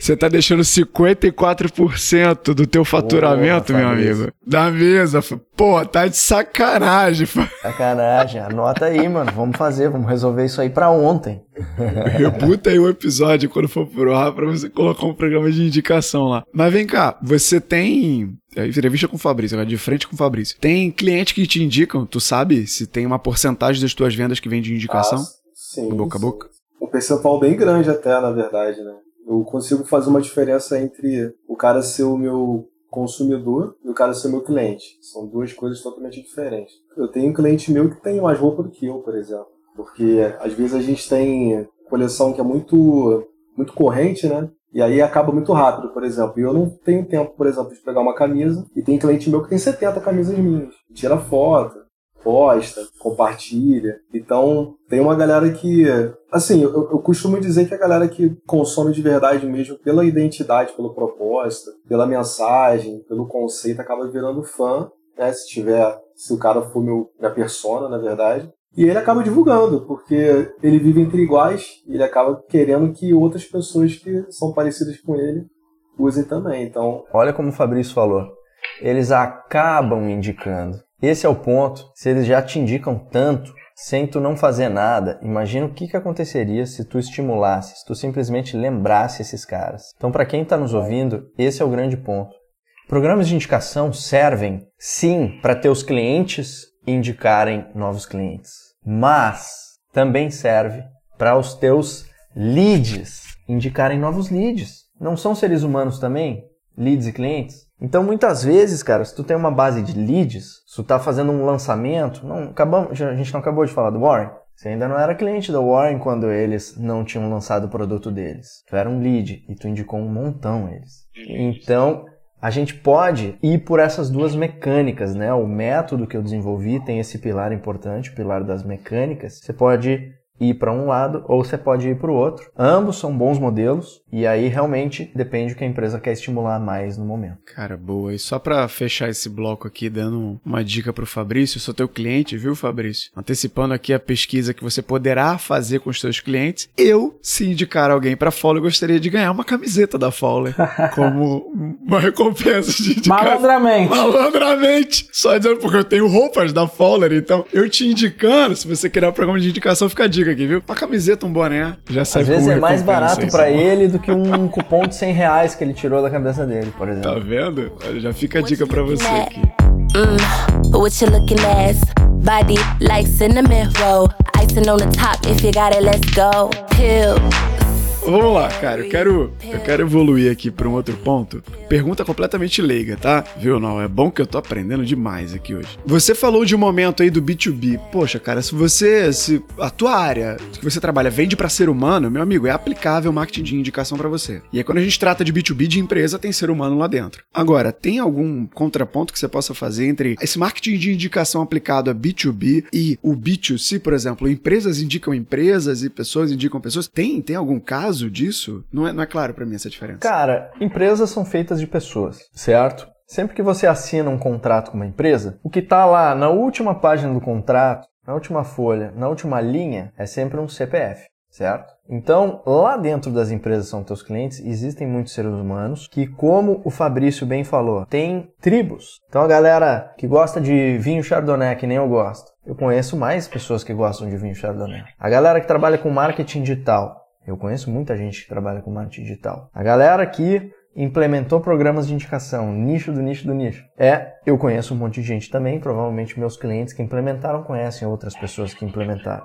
Você tá deixando 54% do teu faturamento, meu amigo. Da mesa. Pô, tá de sacanagem. Sacanagem. Anota aí, mano. Vamos fazer, vamos resolver isso aí pra ontem. Rebuta aí o episódio quando for pro ar pra você colocar um programa de indicação lá. Mas vem cá, você tem é, entrevista com o Fabrício, agora de frente com o Fabrício. Tem clientes que te indicam, tu sabe se tem uma porcentagem das tuas vendas que vem de indicação? Ah, sim. Do boca a boca? Percentual bem grande até, na verdade, né? Eu consigo fazer uma diferença entre o cara ser o meu consumidor e o cara ser o meu cliente. São duas coisas totalmente diferentes. Eu tenho um cliente meu que tem mais roupa do que eu, por exemplo. Porque às vezes a gente tem coleção que é muito, muito corrente, né? E aí acaba muito rápido, por exemplo. E eu não tenho tempo, por exemplo, de pegar uma camisa. E tem cliente meu que tem 70 camisas minhas. Tira foto, posta, compartilha. Então, tem uma galera que. Assim, eu, eu, costumo dizer que a galera que consome de verdade mesmo pela identidade, pelo propósito, pela mensagem, pelo conceito, acaba virando fã, né? Se tiver. Se o cara for meu, minha persona, na verdade. E ele acaba divulgando, porque ele vive entre iguais e ele acaba querendo que outras pessoas que são parecidas com ele usem também. Então. Olha como o Fabrício falou. Eles acabam indicando. Esse é o ponto. Se eles já te indicam tanto, sem tu não fazer nada, imagina o que, que aconteceria se tu estimulasse, se tu simplesmente lembrasse esses caras. Então, para quem está nos ouvindo, esse é o grande ponto. Programas de indicação servem, sim, para teus clientes indicarem novos clientes, mas também serve para os teus leads indicarem novos leads. Não são seres humanos também? Leads e clientes? Então, muitas vezes, cara, se tu tem uma base de leads, se tu tá fazendo um lançamento, não, acabamos, a gente não acabou de falar do Warren. Você ainda não era cliente da Warren quando eles não tinham lançado o produto deles. Tu era um lead e tu indicou um montão eles. Então, a gente pode ir por essas duas mecânicas, né? O método que eu desenvolvi tem esse pilar importante, o pilar das mecânicas. Você pode ir para um lado ou você pode ir para o outro. Ambos são bons modelos e aí realmente depende do que a empresa quer estimular mais no momento. Cara, boa. E só para fechar esse bloco aqui, dando uma dica para o Fabrício, eu sou teu cliente, viu, Fabrício? Antecipando aqui a pesquisa que você poderá fazer com os seus clientes, eu, se indicar alguém para Fowler, gostaria de ganhar uma camiseta da Fowler como uma recompensa de indicar. Malandramente. Malandramente. Só dizendo porque eu tenho roupas da Fowler, então eu te indicando, se você quer um programa de indicação, fica a dica aqui, viu? Uma camiseta, um boné, já sai Às vezes é mais barato para ele do que um cupom de 100 reais que ele tirou da cabeça dele, por exemplo. Tá vendo? Já fica a dica para você aqui. Mm, what you looking at? Body like cinnamon roll. Icing on the top. If you got it, let's go. Pill. Vamos lá, cara. Eu quero, eu quero evoluir aqui para um outro ponto. Pergunta completamente leiga, tá? Viu, não? É bom que eu tô aprendendo demais aqui hoje. Você falou de um momento aí do B2B. Poxa, cara, se você, se a tua área que você trabalha vende para ser humano, meu amigo, é aplicável marketing de indicação para você. E aí quando a gente trata de B2B de empresa, tem ser humano lá dentro. Agora, tem algum contraponto que você possa fazer entre esse marketing de indicação aplicado a B2B e o B2C, por exemplo? Empresas indicam empresas e pessoas indicam pessoas. Tem, tem algum caso caso disso, não é, não é claro para mim essa diferença. Cara, empresas são feitas de pessoas, certo? Sempre que você assina um contrato com uma empresa, o que está lá na última página do contrato, na última folha, na última linha, é sempre um CPF, certo? Então, lá dentro das empresas são teus clientes, existem muitos seres humanos que, como o Fabrício bem falou, tem tribos. Então, a galera que gosta de vinho Chardonnay, que nem eu gosto, eu conheço mais pessoas que gostam de vinho Chardonnay. A galera que trabalha com marketing digital, Eu conheço muita gente que trabalha com marketing digital. A galera que implementou programas de indicação, nicho do nicho do nicho. É, eu conheço um monte de gente também, provavelmente meus clientes que implementaram conhecem outras pessoas que implementaram.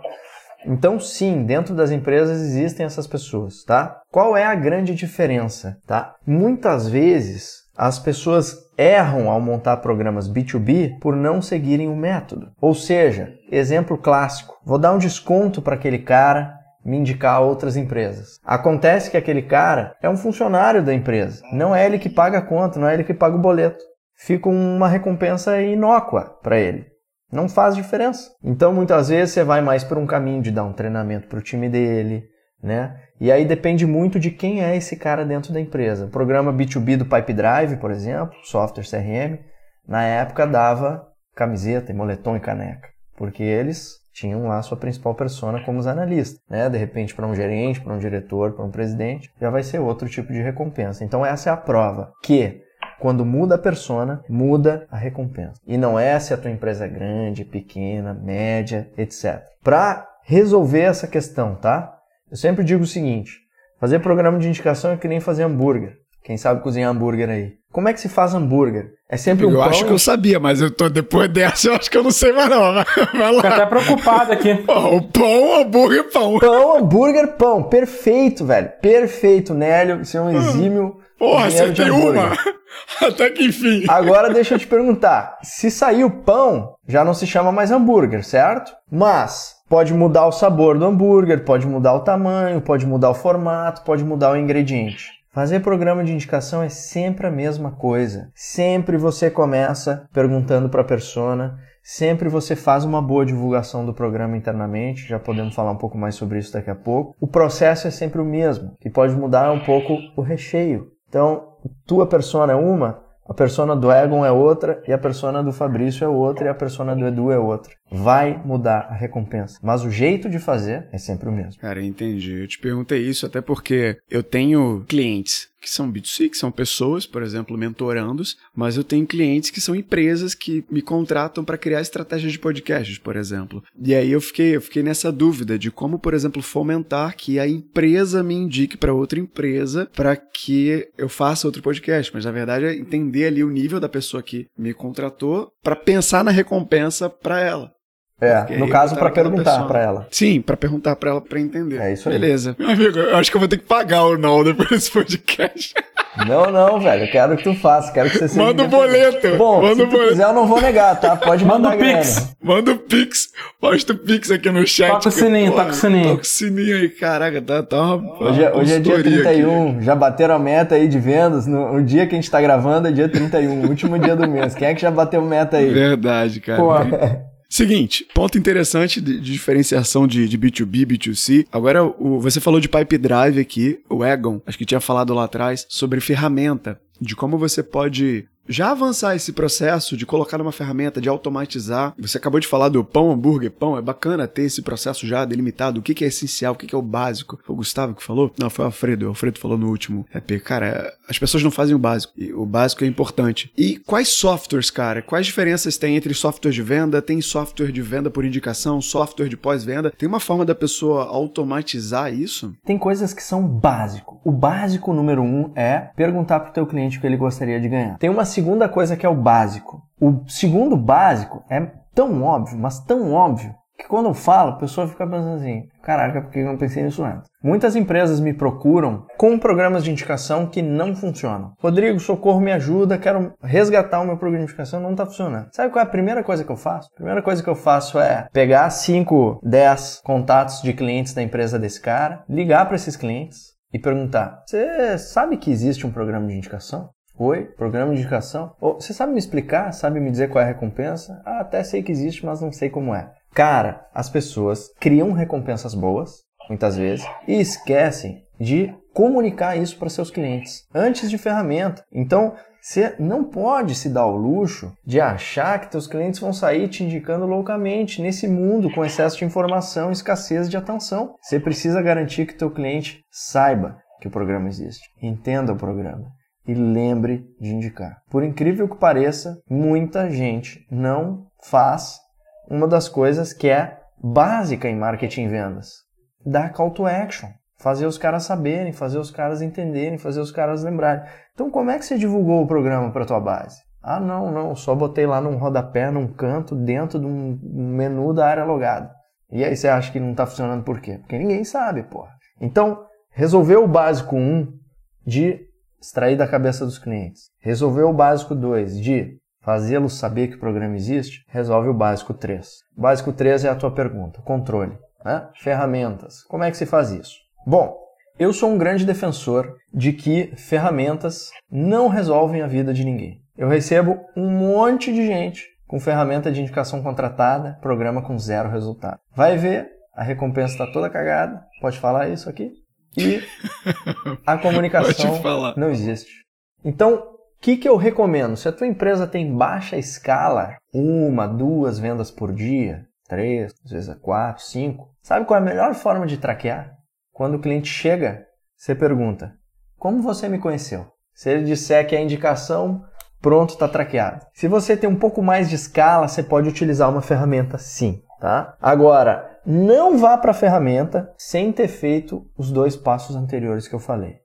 Então, sim, dentro das empresas existem essas pessoas, tá? Qual é a grande diferença, tá? Muitas vezes as pessoas erram ao montar programas B2B por não seguirem o método. Ou seja, exemplo clássico, vou dar um desconto para aquele cara me indicar outras empresas. Acontece que aquele cara é um funcionário da empresa, não é ele que paga a conta, não é ele que paga o boleto. Fica uma recompensa inócua para ele. Não faz diferença. Então, muitas vezes você vai mais por um caminho de dar um treinamento para o time dele, né? E aí depende muito de quem é esse cara dentro da empresa. O programa B2B do Pipe Drive, por exemplo, software CRM, na época dava camiseta, moletom e caneca, porque eles tinham lá sua principal persona como os analistas, né? De repente para um gerente, para um diretor, para um presidente, já vai ser outro tipo de recompensa. Então essa é a prova que quando muda a persona, muda a recompensa. E não é se a tua empresa é grande, pequena, média, etc. Para resolver essa questão, tá? Eu sempre digo o seguinte: fazer programa de indicação é que nem fazer hambúrguer. Quem sabe cozinhar hambúrguer aí? Como é que se faz hambúrguer? É sempre um eu pão... acho que eu sabia, mas eu tô depois dessa, eu acho que eu não sei mais não. Vai Fico até lá. preocupado aqui. O pão, hambúrguer, pão. Pão, hambúrguer, pão. Perfeito, velho. Perfeito, Nélio. Você é um exímio Porra, cozinheiro de acertei uma. hambúrguer. Até que enfim. Agora deixa eu te perguntar. Se sair o pão, já não se chama mais hambúrguer, certo? Mas pode mudar o sabor do hambúrguer, pode mudar o tamanho, pode mudar o formato, pode mudar o ingrediente. Fazer programa de indicação é sempre a mesma coisa. Sempre você começa perguntando para a persona, sempre você faz uma boa divulgação do programa internamente, já podemos falar um pouco mais sobre isso daqui a pouco. O processo é sempre o mesmo, que pode mudar um pouco o recheio. Então, tua persona é uma, a persona do Egon é outra, e a persona do Fabrício é outra, e a persona do Edu é outra. Vai mudar a recompensa, mas o jeito de fazer é sempre o mesmo. Cara, entendi. Eu te perguntei isso até porque eu tenho clientes que são B2C, que são pessoas, por exemplo, mentorandos, mas eu tenho clientes que são empresas que me contratam para criar estratégias de podcasts, por exemplo. E aí eu fiquei, eu fiquei nessa dúvida de como, por exemplo, fomentar que a empresa me indique para outra empresa para que eu faça outro podcast, mas na verdade é entender ali o nível da pessoa que me contratou para pensar na recompensa para ela. É, no caso, para perguntar para ela. Sim, pra perguntar pra ela pra entender. É isso aí. Beleza. Meu amigo, eu acho que eu vou ter que pagar o não depois desse podcast. Não, não, velho. Eu quero que tu faça. Quero que você seja. Manda o boleto. Bom, Manda se o tu boleto. quiser, eu não vou negar, tá? Pode Manda mandar o grana. Pix. Manda o Pix. Posta o Pix aqui no chat. Toca o sininho, toca o sininho. Toca o sininho aí, caraca, tá, tá uma, Hoje, é- uma hoje é dia consultoria 31, já bateram a meta aí de vendas. No, o dia que a gente tá gravando é dia 31, último dia do mês. Quem é que já bateu meta aqui. aí? Verdade, cara. Pô, Seguinte, ponto interessante de, de diferenciação de, de B2B, B2C. Agora, o, você falou de Pipe Drive aqui, o Egon, acho que tinha falado lá atrás, sobre ferramenta, de como você pode já avançar esse processo de colocar numa ferramenta, de automatizar. Você acabou de falar do pão, hambúrguer, pão. É bacana ter esse processo já delimitado. O que, que é essencial, o que, que é o básico. Foi o Gustavo que falou? Não, foi o Alfredo. O Alfredo falou no último EP. Cara, as pessoas não fazem o básico. E o básico é importante. E quais softwares, cara? Quais diferenças tem entre software de venda? Tem software de venda por indicação, software de pós-venda? Tem uma forma da pessoa automatizar isso? Tem coisas que são básico. O básico número um é perguntar pro teu cliente o que ele gostaria de ganhar. Tem uma segunda coisa que é o básico. O segundo básico é tão óbvio, mas tão óbvio, que quando eu falo, a pessoa fica pensando assim, caraca, por que eu não pensei nisso antes? Muitas empresas me procuram com programas de indicação que não funcionam. Rodrigo, socorro, me ajuda, quero resgatar o meu programa de indicação, não está funcionando. Sabe qual é a primeira coisa que eu faço? A primeira coisa que eu faço é pegar 5, 10 contatos de clientes da empresa desse cara, ligar para esses clientes e perguntar: Você sabe que existe um programa de indicação? Oi, programa de indicação? Ô, Você sabe me explicar? Sabe me dizer qual é a recompensa? Ah, até sei que existe, mas não sei como é. Cara, as pessoas criam recompensas boas, muitas vezes, e esquecem de comunicar isso para seus clientes antes de ferramenta. Então, você não pode se dar o luxo de achar que teus clientes vão sair te indicando loucamente nesse mundo com excesso de informação e escassez de atenção. Você precisa garantir que teu cliente saiba que o programa existe, entenda o programa e lembre de indicar. Por incrível que pareça, muita gente não faz uma das coisas que é básica em marketing e vendas. Dar call to action. fazer os caras saberem, fazer os caras entenderem, fazer os caras lembrarem. Então, como é que você divulgou o programa para tua base? Ah, não, não, só botei lá num rodapé, num canto, dentro de um menu da área logada. E aí você acha que não está funcionando por quê? Porque ninguém sabe, porra. Então, resolveu o básico 1 um de extrair da cabeça dos clientes. Resolveu o básico 2 de fazê-los saber que o programa existe, resolve o básico 3. O básico 3 é a tua pergunta, controle. Né? Ferramentas. Como é que se faz isso? Bom, eu sou um grande defensor de que ferramentas não resolvem a vida de ninguém. Eu recebo um monte de gente com ferramenta de indicação contratada, programa com zero resultado. Vai ver, a recompensa está toda cagada, pode falar isso aqui, e a comunicação não existe. Então, o que, que eu recomendo? Se a tua empresa tem baixa escala, uma, duas vendas por dia, três, às vezes quatro, cinco, sabe qual é a melhor forma de traquear? Quando o cliente chega, você pergunta: Como você me conheceu? Se ele disser que é indicação, pronto, está traqueado. Se você tem um pouco mais de escala, você pode utilizar uma ferramenta sim, tá? Agora, não vá para a ferramenta sem ter feito os dois passos anteriores que eu falei.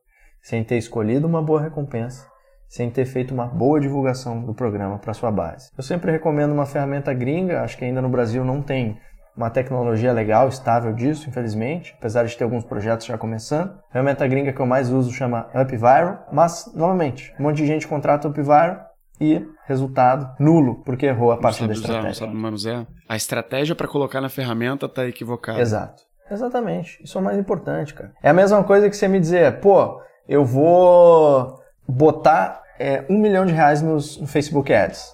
Sem ter escolhido uma boa recompensa, sem ter feito uma boa divulgação do programa para sua base. Eu sempre recomendo uma ferramenta gringa, acho que ainda no Brasil não tem uma tecnologia legal, estável disso, infelizmente, apesar de ter alguns projetos já começando. A ferramenta gringa que eu mais uso chama UpViral, mas, novamente, um monte de gente contrata UpViral e resultado nulo, porque errou a parte da estratégia. Usar, não sabe. A estratégia para colocar na ferramenta está equivocada. Exato. Exatamente. Isso é o mais importante, cara. É a mesma coisa que você me dizer, pô, eu vou botar é, um milhão de reais nos, no Facebook Ads.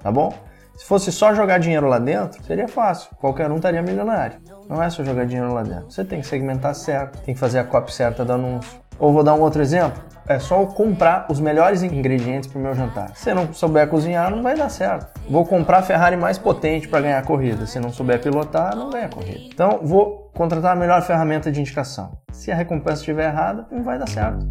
Tá bom? Se fosse só jogar dinheiro lá dentro, seria fácil. Qualquer um estaria milionário. Não é só jogar dinheiro lá dentro. Você tem que segmentar certo, tem que fazer a copy certa do anúncio. Ou vou dar um outro exemplo. É só eu comprar os melhores ingredientes para o meu jantar. Se eu não souber cozinhar, não vai dar certo. Vou comprar a Ferrari mais potente para ganhar a corrida. Se não souber pilotar, não ganha a corrida. Então, vou contratar a melhor ferramenta de indicação. Se a recompensa estiver errada, não vai dar certo.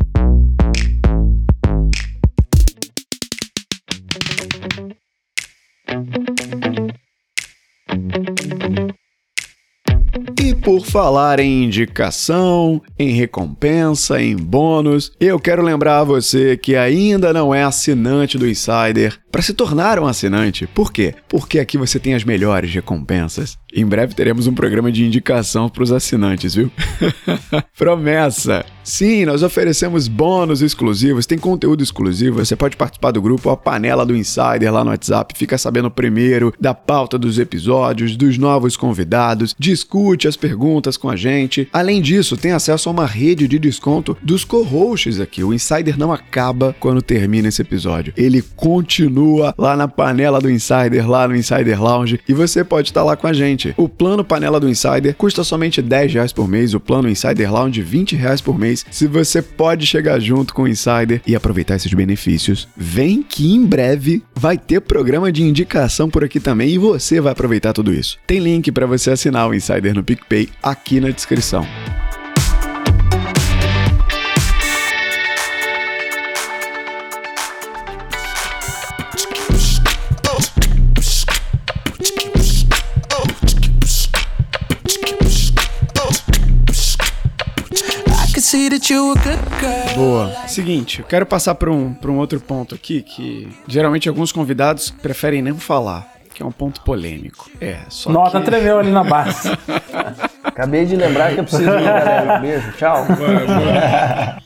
E por falar em indicação, em recompensa, em bônus, eu quero lembrar a você que ainda não é assinante do Insider para se tornar um assinante. Por quê? Porque aqui você tem as melhores recompensas. Em breve teremos um programa de indicação para os assinantes, viu? Promessa! Sim, nós oferecemos bônus exclusivos, tem conteúdo exclusivo. Você pode participar do grupo A Panela do Insider lá no WhatsApp, fica sabendo primeiro da pauta dos episódios, dos novos convidados, discute as perguntas com a gente. Além disso, tem acesso a uma rede de desconto dos co-hosts aqui. O Insider não acaba quando termina esse episódio. Ele continua lá na panela do Insider, lá no Insider Lounge, e você pode estar lá com a gente. O plano panela do Insider custa somente 10 reais por mês, o plano Insider Lounge 20 reais por mês se você pode chegar junto com o Insider e aproveitar esses benefícios, vem que em breve vai ter programa de indicação por aqui também e você vai aproveitar tudo isso. Tem link para você assinar o Insider no PicPay aqui na descrição. Boa. Seguinte, eu quero passar para um, um outro ponto aqui que geralmente alguns convidados preferem não falar, que é um ponto polêmico. É, só Nota que... tremeu ali na base. Acabei de lembrar que eu preciso ir, galera. Um beijo, tchau.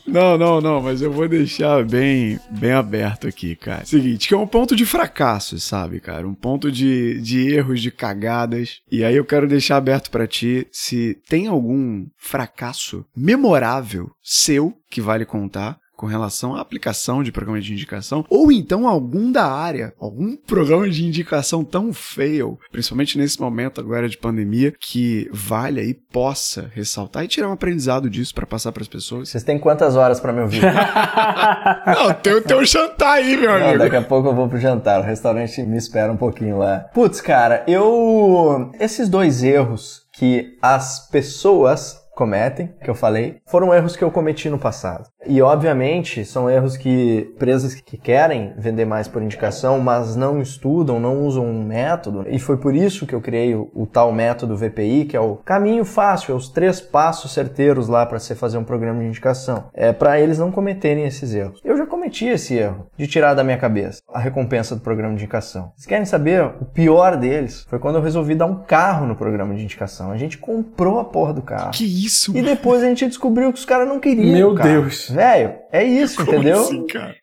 Não, não, não, mas eu vou deixar bem, bem aberto aqui, cara. Seguinte, que é um ponto de fracasso, sabe, cara? Um ponto de, de erros, de cagadas. E aí eu quero deixar aberto para ti se tem algum fracasso memorável seu que vale contar com relação à aplicação de programa de indicação, ou então algum da área, algum programa de indicação tão fail, principalmente nesse momento agora de pandemia, que vale aí possa ressaltar e tirar um aprendizado disso para passar para as pessoas. Vocês têm quantas horas para me ouvir? Não, tem o teu jantar aí, meu Não, amigo. daqui a pouco eu vou pro jantar, o restaurante me espera um pouquinho lá. Putz, cara, eu esses dois erros que as pessoas cometem, que eu falei, foram erros que eu cometi no passado. E obviamente são erros que empresas que querem vender mais por indicação, mas não estudam, não usam um método. E foi por isso que eu criei o, o tal método VPI, que é o caminho fácil, é os três passos certeiros lá para você fazer um programa de indicação. É para eles não cometerem esses erros. Eu já cometi esse erro de tirar da minha cabeça a recompensa do programa de indicação. Vocês querem saber? O pior deles foi quando eu resolvi dar um carro no programa de indicação. A gente comprou a porra do carro. Que isso, E depois a gente descobriu que os caras não queriam. Meu. Deus. Velho, é isso, entendeu? assim, cara?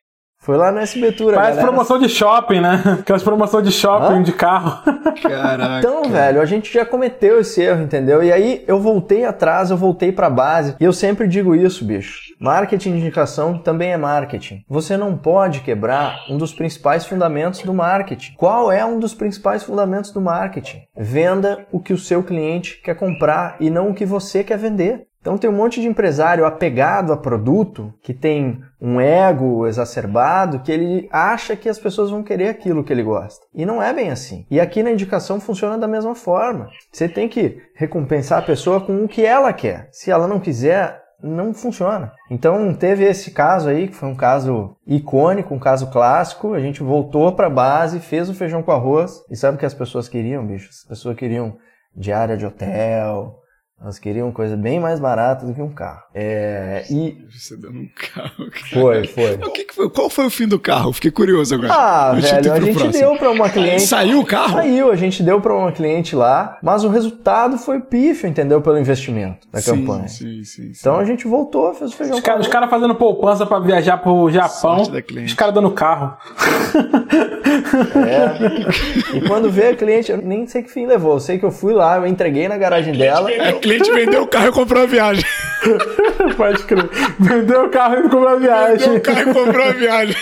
Foi lá no SB Tour, a Parece galera- promoção de shopping, né? Aquelas promoções de shopping, Hã? de carro. Caraca. Então, velho, a gente já cometeu esse erro, entendeu? E aí eu voltei atrás, eu voltei pra base. E eu sempre digo isso, bicho. Marketing de indicação também é marketing. Você não pode quebrar um dos principais fundamentos do marketing. Qual é um dos principais fundamentos do marketing? Venda o que o seu cliente quer comprar e não o que você quer vender. Então tem um monte de empresário apegado a produto que tem um ego exacerbado que ele acha que as pessoas vão querer aquilo que ele gosta. E não é bem assim. E aqui na indicação funciona da mesma forma. Você tem que recompensar a pessoa com o que ela quer. Se ela não quiser, não funciona. Então teve esse caso aí, que foi um caso icônico, um caso clássico. A gente voltou pra base, fez o feijão com arroz. E sabe o que as pessoas queriam, bicho? As pessoas queriam diária de hotel, elas queriam coisa bem mais barata do que um carro. É, e Você dando um carro, cara. foi, foi. O que que foi? Qual foi o fim do carro? Fiquei curioso agora. Ah, eu velho, a gente próximo. deu pra uma cliente. Saiu o carro? Saiu, a gente deu pra uma cliente lá, mas o resultado foi pífio, entendeu? Pelo investimento da sim, campanha. Sim, sim, sim. Então a gente voltou, fez o feijão Os caras cara fazendo poupança pra viajar pro Japão. Os caras dando carro. É. E quando veio a cliente, eu nem sei que fim levou. Eu sei que eu fui lá, eu entreguei na garagem dela. Cliente vendeu o carro e comprou a viagem. Pode crer. Vendeu o carro e comprou a Vendeu viagem. o carro e comprou a viagem.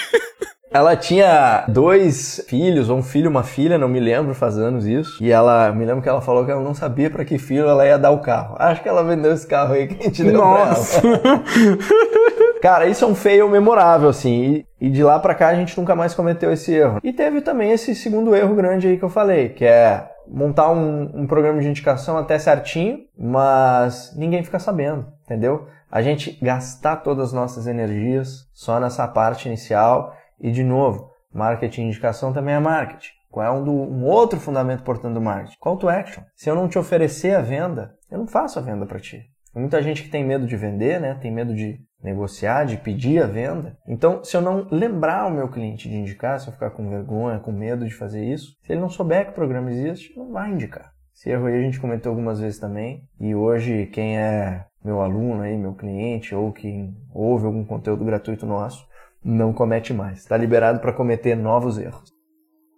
Ela tinha dois filhos, ou um filho e uma filha, não me lembro, faz anos isso. E ela, me lembro que ela falou que ela não sabia pra que filho ela ia dar o carro. Acho que ela vendeu esse carro aí que a gente deu Nossa. pra ela. Cara, isso é um fail memorável, assim. E, e de lá pra cá a gente nunca mais cometeu esse erro. E teve também esse segundo erro grande aí que eu falei, que é montar um, um programa de indicação até certinho, mas ninguém fica sabendo, entendeu? A gente gastar todas as nossas energias só nessa parte inicial e, de novo, marketing e indicação também é marketing. Qual é um, do- um outro fundamento importante do marketing? Call to action. Se eu não te oferecer a venda, eu não faço a venda para ti. Muita gente que tem medo de vender, né? Tem medo de negociar, de pedir a venda. Então, se eu não lembrar o meu cliente de indicar, se eu ficar com vergonha, com medo de fazer isso, se ele não souber que o programa existe, não vai indicar. Esse erro aí a gente cometeu algumas vezes também. E hoje, quem é meu aluno aí, meu cliente, ou quem ouve algum conteúdo gratuito nosso, não comete mais. Está liberado para cometer novos erros.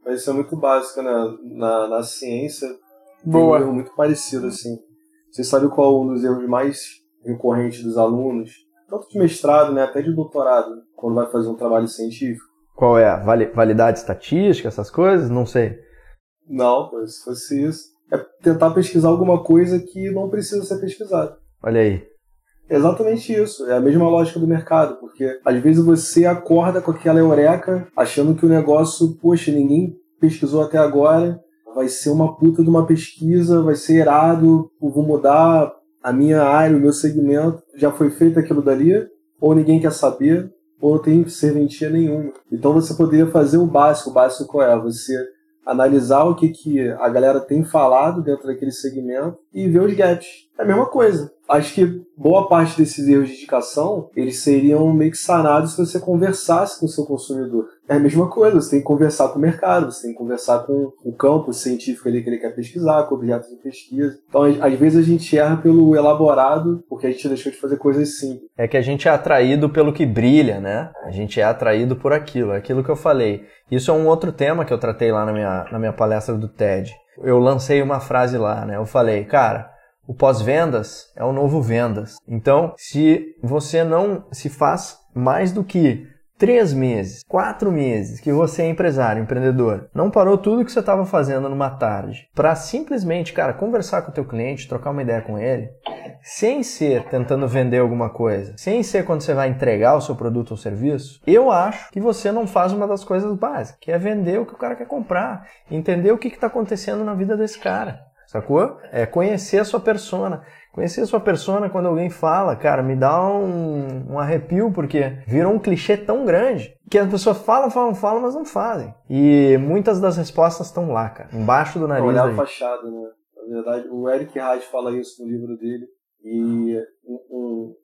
Mas isso é muito básico, né? Na, na ciência, Boa. tem um erro muito parecido, assim. Você sabe qual é um dos erros mais recorrentes dos alunos? Tanto de mestrado, né? Até de doutorado, quando vai fazer um trabalho científico. Qual é? a Vali- validade estatística, essas coisas? Não sei. Não, se fosse isso, é tentar pesquisar alguma coisa que não precisa ser pesquisada. Olha aí. É Exatamente isso. É a mesma lógica do mercado, porque às vezes você acorda com aquela eureka, achando que o negócio, poxa, ninguém pesquisou até agora, vai ser uma puta de uma pesquisa, vai ser irado, eu vou mudar a minha área, o meu segmento. Já foi feito aquilo dali, ou ninguém quer saber, ou não tem serventia nenhuma. Então você poderia fazer o básico. O básico qual é? Você analisar o que, que a galera tem falado dentro daquele segmento e ver os gaps. É a mesma coisa. Acho que boa parte desses erros de indicação, eles seriam meio que sanados se você conversasse com o seu consumidor. É a mesma coisa, você tem que conversar com o mercado, você tem que conversar com o campo científico ali que ele quer pesquisar, com objetos de pesquisa. Então, às vezes a gente erra pelo elaborado, porque a gente deixou de fazer coisas simples. É que a gente é atraído pelo que brilha, né? A gente é atraído por aquilo, é aquilo que eu falei. Isso é um outro tema que eu tratei lá na minha, na minha palestra do TED. Eu lancei uma frase lá, né? Eu falei, cara, o pós-vendas é o novo vendas. Então, se você não se faz mais do que três meses, quatro meses que você é empresário, empreendedor, não parou tudo que você estava fazendo numa tarde para simplesmente, cara, conversar com o teu cliente, trocar uma ideia com ele, sem ser tentando vender alguma coisa, sem ser quando você vai entregar o seu produto ou serviço, eu acho que você não faz uma das coisas básicas, que é vender o que o cara quer comprar, entender o que está acontecendo na vida desse cara. Sacou? É conhecer a sua persona. Conhecer a sua persona quando alguém fala, cara, me dá um, um arrepio, porque virou um clichê tão grande que as pessoas falam, falam, falam, mas não fazem. E muitas das respostas estão lá, cara, embaixo do nariz. Olhar a fachada, né? Na verdade, o Eric Reis fala isso no livro dele. E um, um,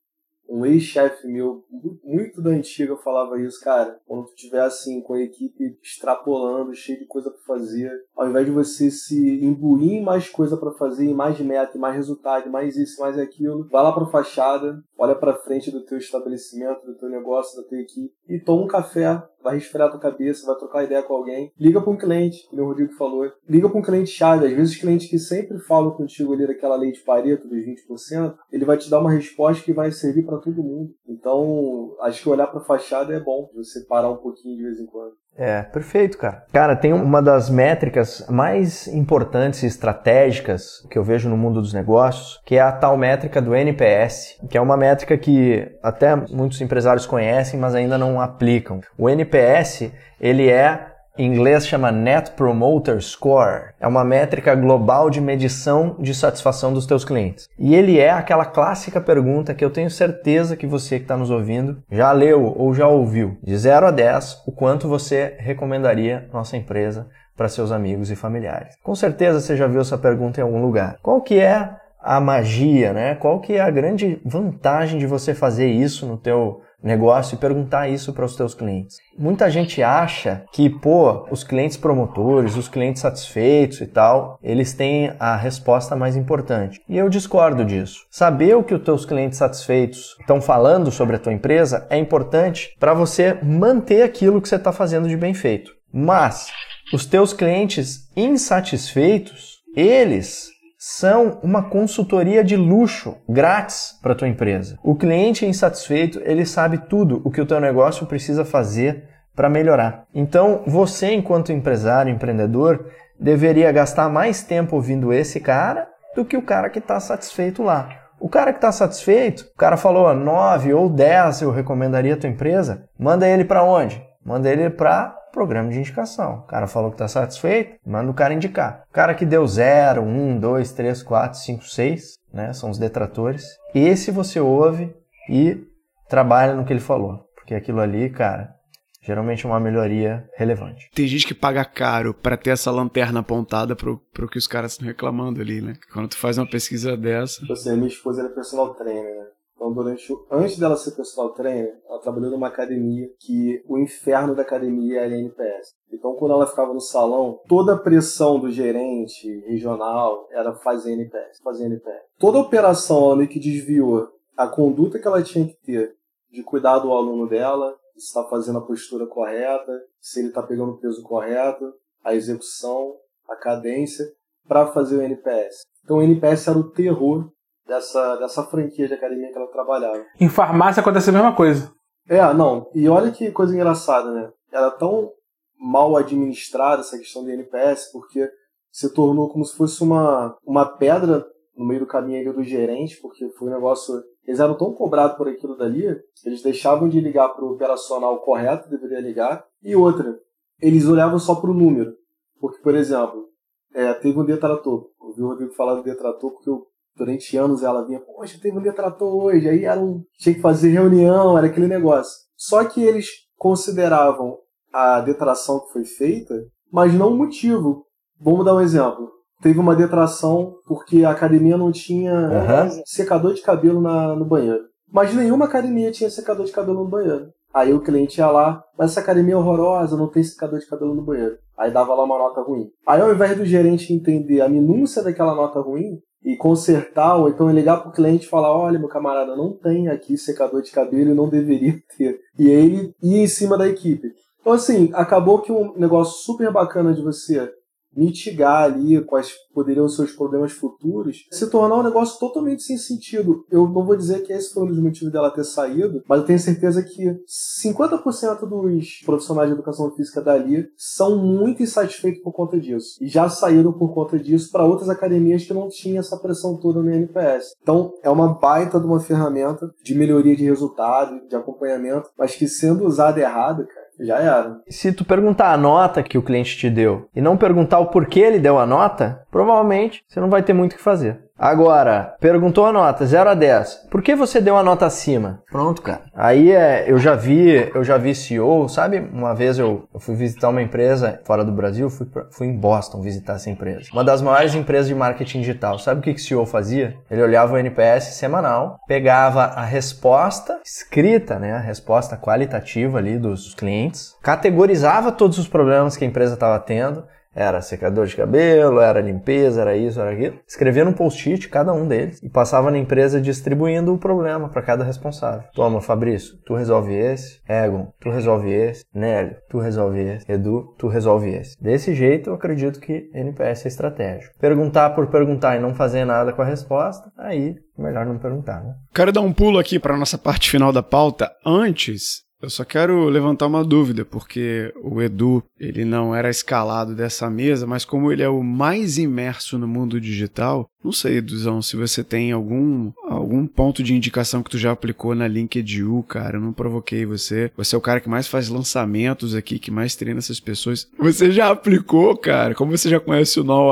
um ex-chefe meu, muito da antiga, falava isso, cara. Quando tu estiver assim, com a equipe extrapolando, cheio de coisa para fazer, ao invés de você se imbuir em mais coisa para fazer, em mais meta, mais resultado, mais isso, mais aquilo, vai lá pra fachada, olha pra frente do teu estabelecimento, do teu negócio, da tua equipe e toma um café, vai resfriar a tua cabeça, vai trocar ideia com alguém, liga para um cliente, como o Rodrigo falou, liga para um cliente chave, às vezes os clientes que sempre falam contigo ali daquela lei de Pareto dos 20%, ele vai te dar uma resposta que vai servir para todo mundo. Então, acho que olhar para fachada é bom, você parar um pouquinho de vez em quando. É, perfeito, cara. Cara, tem uma das métricas mais importantes e estratégicas que eu vejo no mundo dos negócios, que é a tal métrica do NPS, que é uma métrica que até muitos empresários conhecem, mas ainda não aplicam. O NPS, ele é em inglês chama Net Promoter Score. É uma métrica global de medição de satisfação dos teus clientes. E ele é aquela clássica pergunta que eu tenho certeza que você que está nos ouvindo já leu ou já ouviu. De 0 a 10, o quanto você recomendaria nossa empresa para seus amigos e familiares. Com certeza você já viu essa pergunta em algum lugar. Qual que é a magia, né? Qual que é a grande vantagem de você fazer isso no teu negócio e perguntar isso para os teus clientes. Muita gente acha que, pô, os clientes promotores, os clientes satisfeitos e tal, eles têm a resposta mais importante. E eu discordo disso. Saber o que os teus clientes satisfeitos estão falando sobre a tua empresa é importante para você manter aquilo que você está fazendo de bem feito. Mas os teus clientes insatisfeitos, eles são uma consultoria de luxo grátis para tua empresa. O cliente insatisfeito, ele sabe tudo o que o teu negócio precisa fazer para melhorar. Então, você enquanto empresário, empreendedor, deveria gastar mais tempo ouvindo esse cara do que o cara que está satisfeito lá. O cara que está satisfeito, o cara falou 9 ou 10 eu recomendaria a tua empresa, manda ele para onde? Manda ele para programa de indicação. O cara falou que está satisfeito, manda o cara indicar. O cara que deu 0, 1, 2, 3, 4, 5, 6, né? São os detratores. Esse você ouve e trabalha no que ele falou. Porque aquilo ali, cara, geralmente é uma melhoria relevante. Tem gente que paga caro para ter essa lanterna apontada pro, pro que os caras estão reclamando ali, né? Quando tu faz uma pesquisa dessa. Tipo assim, a minha esposa é personal trainer, né? Então, durante o... antes dela ser personal trainer, ela trabalhou numa academia que o inferno da academia era NPS. Então, quando ela ficava no salão, toda a pressão do gerente regional era fazer NPS, fazer NPS. Toda a operação ela meio que desviou a conduta que ela tinha que ter de cuidar do aluno dela, se está fazendo a postura correta, se ele está pegando o peso correto, a execução, a cadência, para fazer o NPS. Então, o NPS era o terror dessa, dessa franquia de academia que ela trabalhava. Em farmácia acontece a mesma coisa. É, não. E olha que coisa engraçada, né? Era é tão mal administrada essa questão do NPS, porque se tornou como se fosse uma, uma pedra no meio do caminho ali do gerente, porque foi um negócio. Eles eram tão cobrados por aquilo dali, eles deixavam de ligar para o operacional correto, deveria ligar, e outra, eles olhavam só para o número. Porque, por exemplo, é, teve um detrator. Ouvi o Rodrigo falar do detrator porque eu durante anos ela vinha, poxa, teve um detrator hoje, aí era um, tinha que fazer reunião, era aquele negócio. Só que eles consideravam a detração que foi feita, mas não o motivo. Vamos dar um exemplo. Teve uma detração porque a academia não tinha uhum. secador de cabelo na, no banheiro. Mas nenhuma academia tinha secador de cabelo no banheiro. Aí o cliente ia lá, mas essa academia é horrorosa, não tem secador de cabelo no banheiro. Aí dava lá uma nota ruim. Aí ao invés do gerente entender a minúcia daquela nota ruim, e consertar, ou então ligar para o cliente e falar: olha, meu camarada, não tem aqui secador de cabelo e não deveria ter. E aí ele ia em cima da equipe. Então, assim, acabou que um negócio super bacana de você mitigar ali quais poderiam ser os problemas futuros, se tornar um negócio totalmente sem sentido. Eu não vou dizer que esse foi um dos motivos dela ter saído, mas eu tenho certeza que 50% dos profissionais de educação física dali são muito insatisfeitos por conta disso. E já saíram por conta disso para outras academias que não tinham essa pressão toda no NPS. Então, é uma baita de uma ferramenta de melhoria de resultado, de acompanhamento, mas que sendo usada errado, cara, já era. Se tu perguntar a nota que o cliente te deu e não perguntar o porquê ele deu a nota, provavelmente você não vai ter muito o que fazer. Agora, perguntou a nota 0 a 10. Por que você deu a nota acima? Pronto, cara. Aí é, eu já vi, eu já vi CEO, sabe? Uma vez eu, eu fui visitar uma empresa fora do Brasil, fui, pra- fui em Boston visitar essa empresa. Uma das maiores empresas de marketing digital. Sabe o que, que o CEO fazia? Ele olhava o NPS semanal, pegava a resposta escrita, né? A resposta qualitativa ali dos clientes, categorizava todos os problemas que a empresa estava tendo era secador de cabelo, era limpeza, era isso, era aquilo. Escrevia num post-it cada um deles e passava na empresa distribuindo o problema para cada responsável. Toma, Fabrício, tu resolve esse. Egon, tu resolve esse. Nélio, tu resolve esse. Edu, tu resolve esse. Desse jeito, eu acredito que NPS é estratégico. Perguntar por perguntar e não fazer nada com a resposta, aí melhor não perguntar, né? Quero dar um pulo aqui para nossa parte final da pauta. Antes, eu só quero levantar uma dúvida, porque o Edu, ele não era escalado dessa mesa, mas como ele é o mais imerso no mundo digital, não sei, Eduzão, se você tem algum, algum ponto de indicação que tu já aplicou na LinkedIn, cara, eu não provoquei você. Você é o cara que mais faz lançamentos aqui, que mais treina essas pessoas. Você já aplicou, cara? Como você já conhece o NOL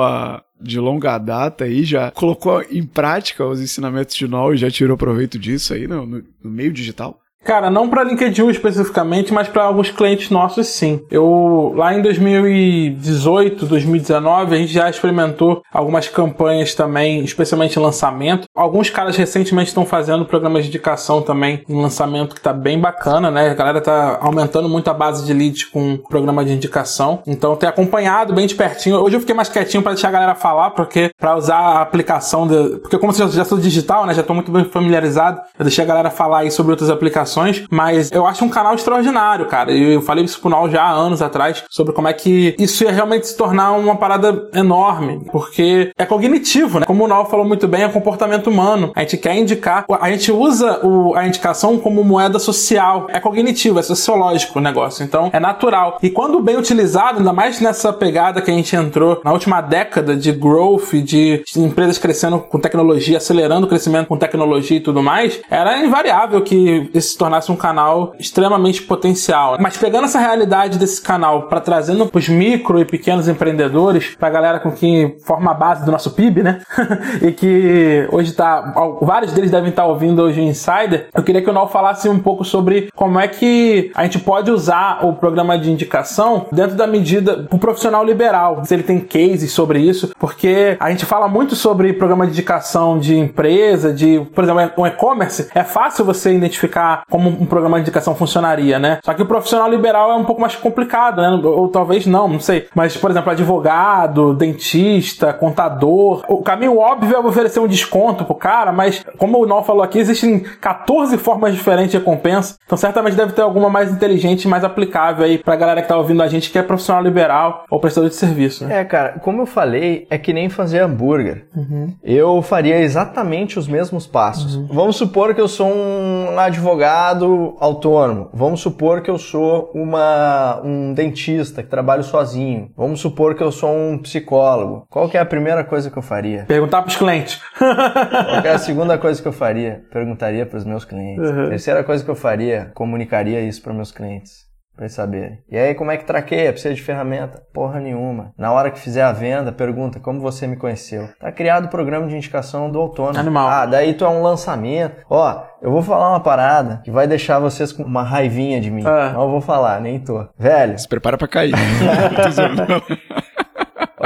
de longa data aí, já colocou em prática os ensinamentos de NOL e já tirou proveito disso aí no, no, no meio digital? Cara, não para LinkedIn especificamente, mas para alguns clientes nossos sim. Eu lá em 2018, 2019, a gente já experimentou algumas campanhas também, especialmente em lançamento. Alguns caras recentemente estão fazendo programas de indicação também em lançamento que tá bem bacana, né? A galera tá aumentando muito a base de leads com programa de indicação. Então, ter acompanhado bem de pertinho. Hoje eu fiquei mais quietinho para deixar a galera falar, porque para usar a aplicação de, porque como eu já sou digital, né, já tô muito bem familiarizado, eu deixei a galera falar aí sobre outras aplicações, mas eu acho um canal extraordinário, cara. E eu falei isso pro Nol já há anos atrás, sobre como é que isso ia realmente se tornar uma parada enorme, porque é cognitivo, né? Como o Nol falou muito bem, é comportamento humano. A gente quer indicar, a gente usa o, a indicação como moeda social. É cognitivo, é sociológico o negócio. Então, é natural. E quando bem utilizado, ainda mais nessa pegada que a gente entrou na última década de growth, de empresas crescendo com tecnologia, acelerando o crescimento com tecnologia e tudo mais, era invariável que tornasse um canal extremamente potencial. Mas pegando essa realidade desse canal para trazendo para os micro e pequenos empreendedores, para a galera com que forma a base do nosso PIB, né? e que hoje tá, vários deles devem estar ouvindo hoje o Insider. Eu queria que o Nol falasse um pouco sobre como é que a gente pode usar o programa de indicação dentro da medida para o profissional liberal. Se ele tem cases sobre isso, porque a gente fala muito sobre programa de indicação de empresa, de, por exemplo, um e-commerce. É fácil você identificar como um programa de indicação funcionaria, né? Só que o profissional liberal é um pouco mais complicado, né? Ou talvez não, não sei. Mas, por exemplo, advogado, dentista, contador. O caminho óbvio é oferecer um desconto pro cara, mas como o Nol falou aqui, existem 14 formas diferentes de recompensa. Então, certamente deve ter alguma mais inteligente mais aplicável aí pra galera que tá ouvindo a gente que é profissional liberal ou prestador de serviço, né? É, cara, como eu falei, é que nem fazer hambúrguer. Eu faria exatamente os mesmos passos. Vamos supor que eu sou um advogado autônomo. Vamos supor que eu sou uma, um dentista que trabalho sozinho. Vamos supor que eu sou um psicólogo. Qual que é a primeira coisa que eu faria? Perguntar pros clientes. Qual é a segunda coisa que eu faria? Perguntaria para os meus clientes. Uhum. Terceira coisa que eu faria, comunicaria isso para meus clientes. Pra eles saberem. E aí, como é que traqueia? Precisa de ferramenta? Porra nenhuma. Na hora que fizer a venda, pergunta como você me conheceu. Tá criado o programa de indicação do autônomo. Animal. Ah, daí tu é um lançamento. Ó, eu vou falar uma parada que vai deixar vocês com uma raivinha de mim. Ah. Não vou falar, nem tô. Velho, Se prepara pra cair.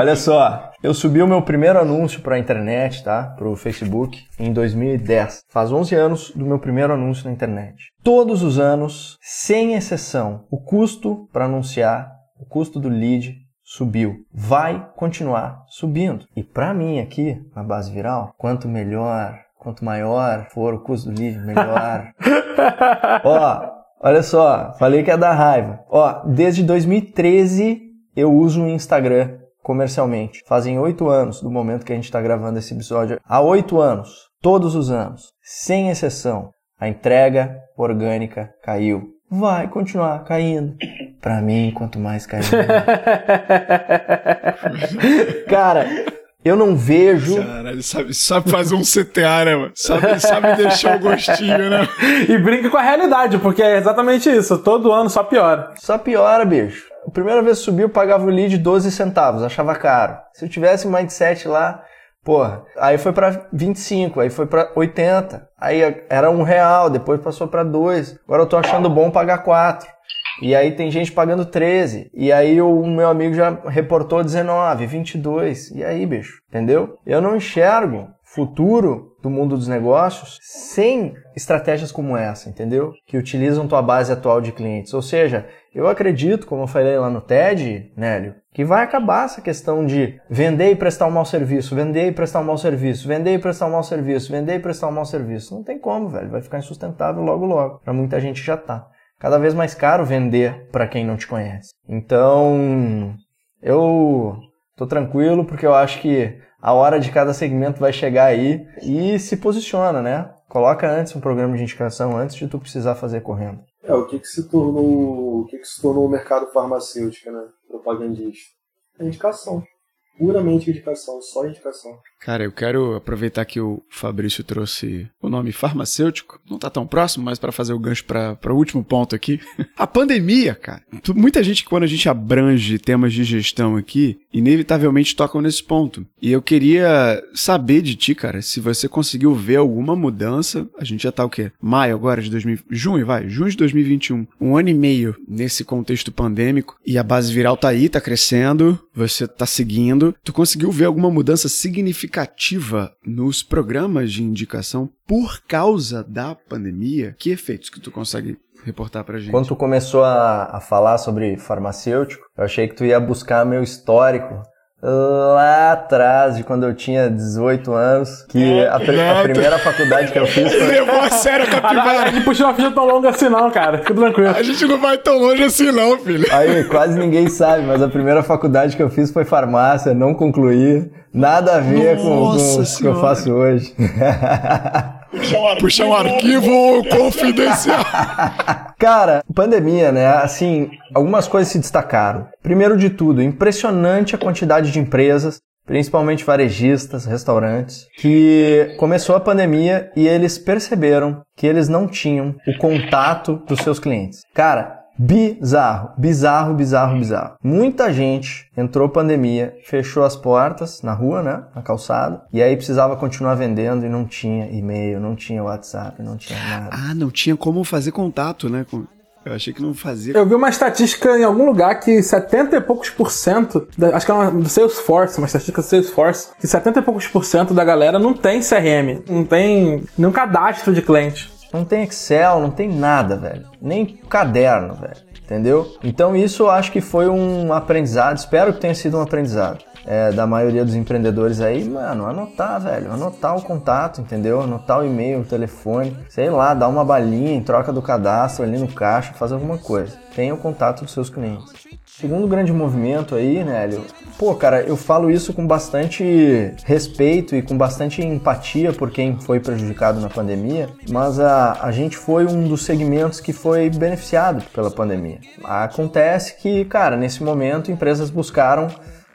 Olha só, eu subi o meu primeiro anúncio para a internet, tá? Pro Facebook em 2010. Faz 11 anos do meu primeiro anúncio na internet. Todos os anos, sem exceção, o custo para anunciar, o custo do lead subiu. Vai continuar subindo. E para mim aqui na base viral, quanto melhor, quanto maior for o custo do lead, melhor. Ó, olha só, falei que ia dar raiva. Ó, desde 2013 eu uso o Instagram comercialmente. Fazem oito anos do momento que a gente está gravando esse episódio. Há oito anos, todos os anos, sem exceção, a entrega orgânica caiu. Vai continuar caindo. Pra mim, quanto mais cair. Cara, Eu não vejo. Caralho, sabe, sabe fazer um CTA, né, mano? Sabe, sabe deixar o gostinho, né? E brinca com a realidade, porque é exatamente isso. Todo ano só piora. Só piora, bicho. A primeira vez que subiu, pagava o lead 12 centavos, achava caro. Se eu tivesse mindset lá, porra, aí foi pra 25, aí foi pra 80, aí era um real, depois passou pra 2. Agora eu tô achando bom pagar 4. E aí tem gente pagando 13. E aí o meu amigo já reportou 19, 22. E aí, bicho, entendeu? Eu não enxergo futuro do mundo dos negócios sem estratégias como essa, entendeu? Que utilizam tua base atual de clientes. Ou seja, eu acredito, como eu falei lá no TED, Nélio, que vai acabar essa questão de vender e prestar um mau serviço, vender e prestar um mau serviço, vender e prestar um mau serviço, vender e prestar um mau serviço. Não tem como, velho. Vai ficar insustentável logo logo. Para muita gente já tá cada vez mais caro vender para quem não te conhece. Então, eu tô tranquilo porque eu acho que a hora de cada segmento vai chegar aí e se posiciona, né? Coloca antes um programa de indicação antes de tu precisar fazer correndo. É, o que que se tornou, o que que se tornou o mercado farmacêutico, né? Propagandista. A indicação. Puramente indicação, só indicação. Cara, eu quero aproveitar que o Fabrício trouxe o nome farmacêutico. Não tá tão próximo, mas para fazer o gancho para o último ponto aqui. a pandemia, cara. Muita gente, quando a gente abrange temas de gestão aqui, inevitavelmente tocam nesse ponto. E eu queria saber de ti, cara, se você conseguiu ver alguma mudança. A gente já tá o quê? Maio agora de 2000, junho, vai, junho de 2021. Um ano e meio nesse contexto pandêmico e a base viral tá aí, tá crescendo, você tá seguindo. Tu conseguiu ver alguma mudança significativa nos programas de indicação por causa da pandemia? Que efeitos que tu consegue reportar pra gente? Quando tu começou a, a falar sobre farmacêutico, eu achei que tu ia buscar meu histórico lá atrás, de quando eu tinha 18 anos, que a, a primeira faculdade que eu fiz foi... Levou a sério a capivara. A gente puxou uma ficha tão longa assim não, cara. Fica tranquilo. A gente não vai tão longe assim não, filho. Aí, quase ninguém sabe, mas a primeira faculdade que eu fiz foi farmácia, não concluí. Nada a ver com, com o que eu faço hoje. Puxar um arquivo confidencial. Cara, pandemia, né? Assim, algumas coisas se destacaram. Primeiro de tudo, impressionante a quantidade de empresas, principalmente varejistas, restaurantes, que começou a pandemia e eles perceberam que eles não tinham o contato dos seus clientes. Cara, Bizarro, bizarro, bizarro, bizarro. Muita gente entrou pandemia, fechou as portas na rua, né, na calçada, e aí precisava continuar vendendo e não tinha e-mail, não tinha WhatsApp, não tinha nada. Ah, não tinha como fazer contato, né? Eu achei que não fazia. Eu vi uma estatística em algum lugar que 70 e poucos por cento, da, acho que é uma, do Salesforce, uma estatística do Salesforce, que 70 e poucos por cento da galera não tem CRM, não tem nenhum cadastro de cliente. Não tem Excel, não tem nada, velho. Nem caderno, velho. Entendeu? Então isso eu acho que foi um aprendizado, espero que tenha sido um aprendizado. É, da maioria dos empreendedores aí, mano, anotar, velho, anotar o contato, entendeu? Anotar o e-mail, o telefone, sei lá, dar uma balinha em troca do cadastro ali no caixa, fazer alguma coisa. Tenha o contato dos seus clientes. Segundo grande movimento aí, né? Pô, cara, eu falo isso com bastante respeito e com bastante empatia por quem foi prejudicado na pandemia, mas a, a gente foi um dos segmentos que foi beneficiado pela pandemia. Acontece que, cara, nesse momento empresas buscaram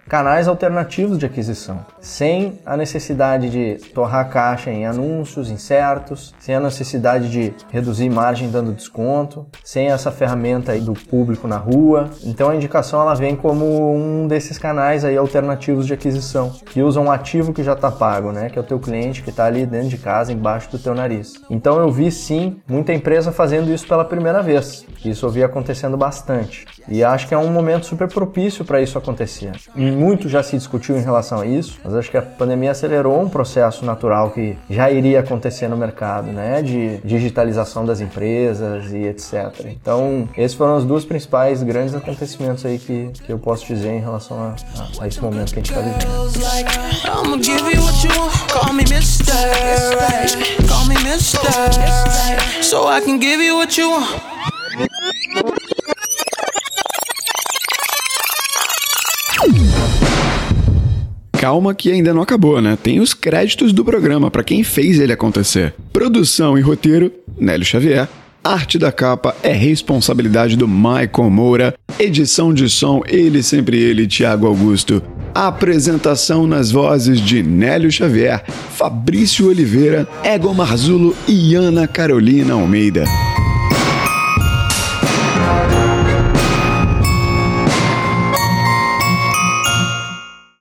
canais alternativos de aquisição, sem a necessidade de torrar caixa em anúncios incertos, sem a necessidade de reduzir margem dando desconto, sem essa ferramenta aí do público na rua. Então a indicação ela vem como um desses canais aí alternativos de aquisição, que usam um ativo que já está pago, né, que é o teu cliente que está ali dentro de casa, embaixo do teu nariz. Então eu vi sim muita empresa fazendo isso pela primeira vez. Isso eu vi acontecendo bastante. E acho que é um momento super propício para isso acontecer muito já se discutiu em relação a isso, mas acho que a pandemia acelerou um processo natural que já iria acontecer no mercado, né? De digitalização das empresas e etc. Então, esses foram os dois principais grandes acontecimentos aí que, que eu posso dizer em relação a, a, a esse momento que a gente está vivendo. Calma que ainda não acabou, né? Tem os créditos do programa para quem fez ele acontecer. Produção e roteiro, Nélio Xavier. Arte da capa é responsabilidade do Michael Moura. Edição de som, ele sempre ele, Thiago Augusto. Apresentação nas vozes de Nélio Xavier, Fabrício Oliveira, Egon Marzulo e Ana Carolina Almeida.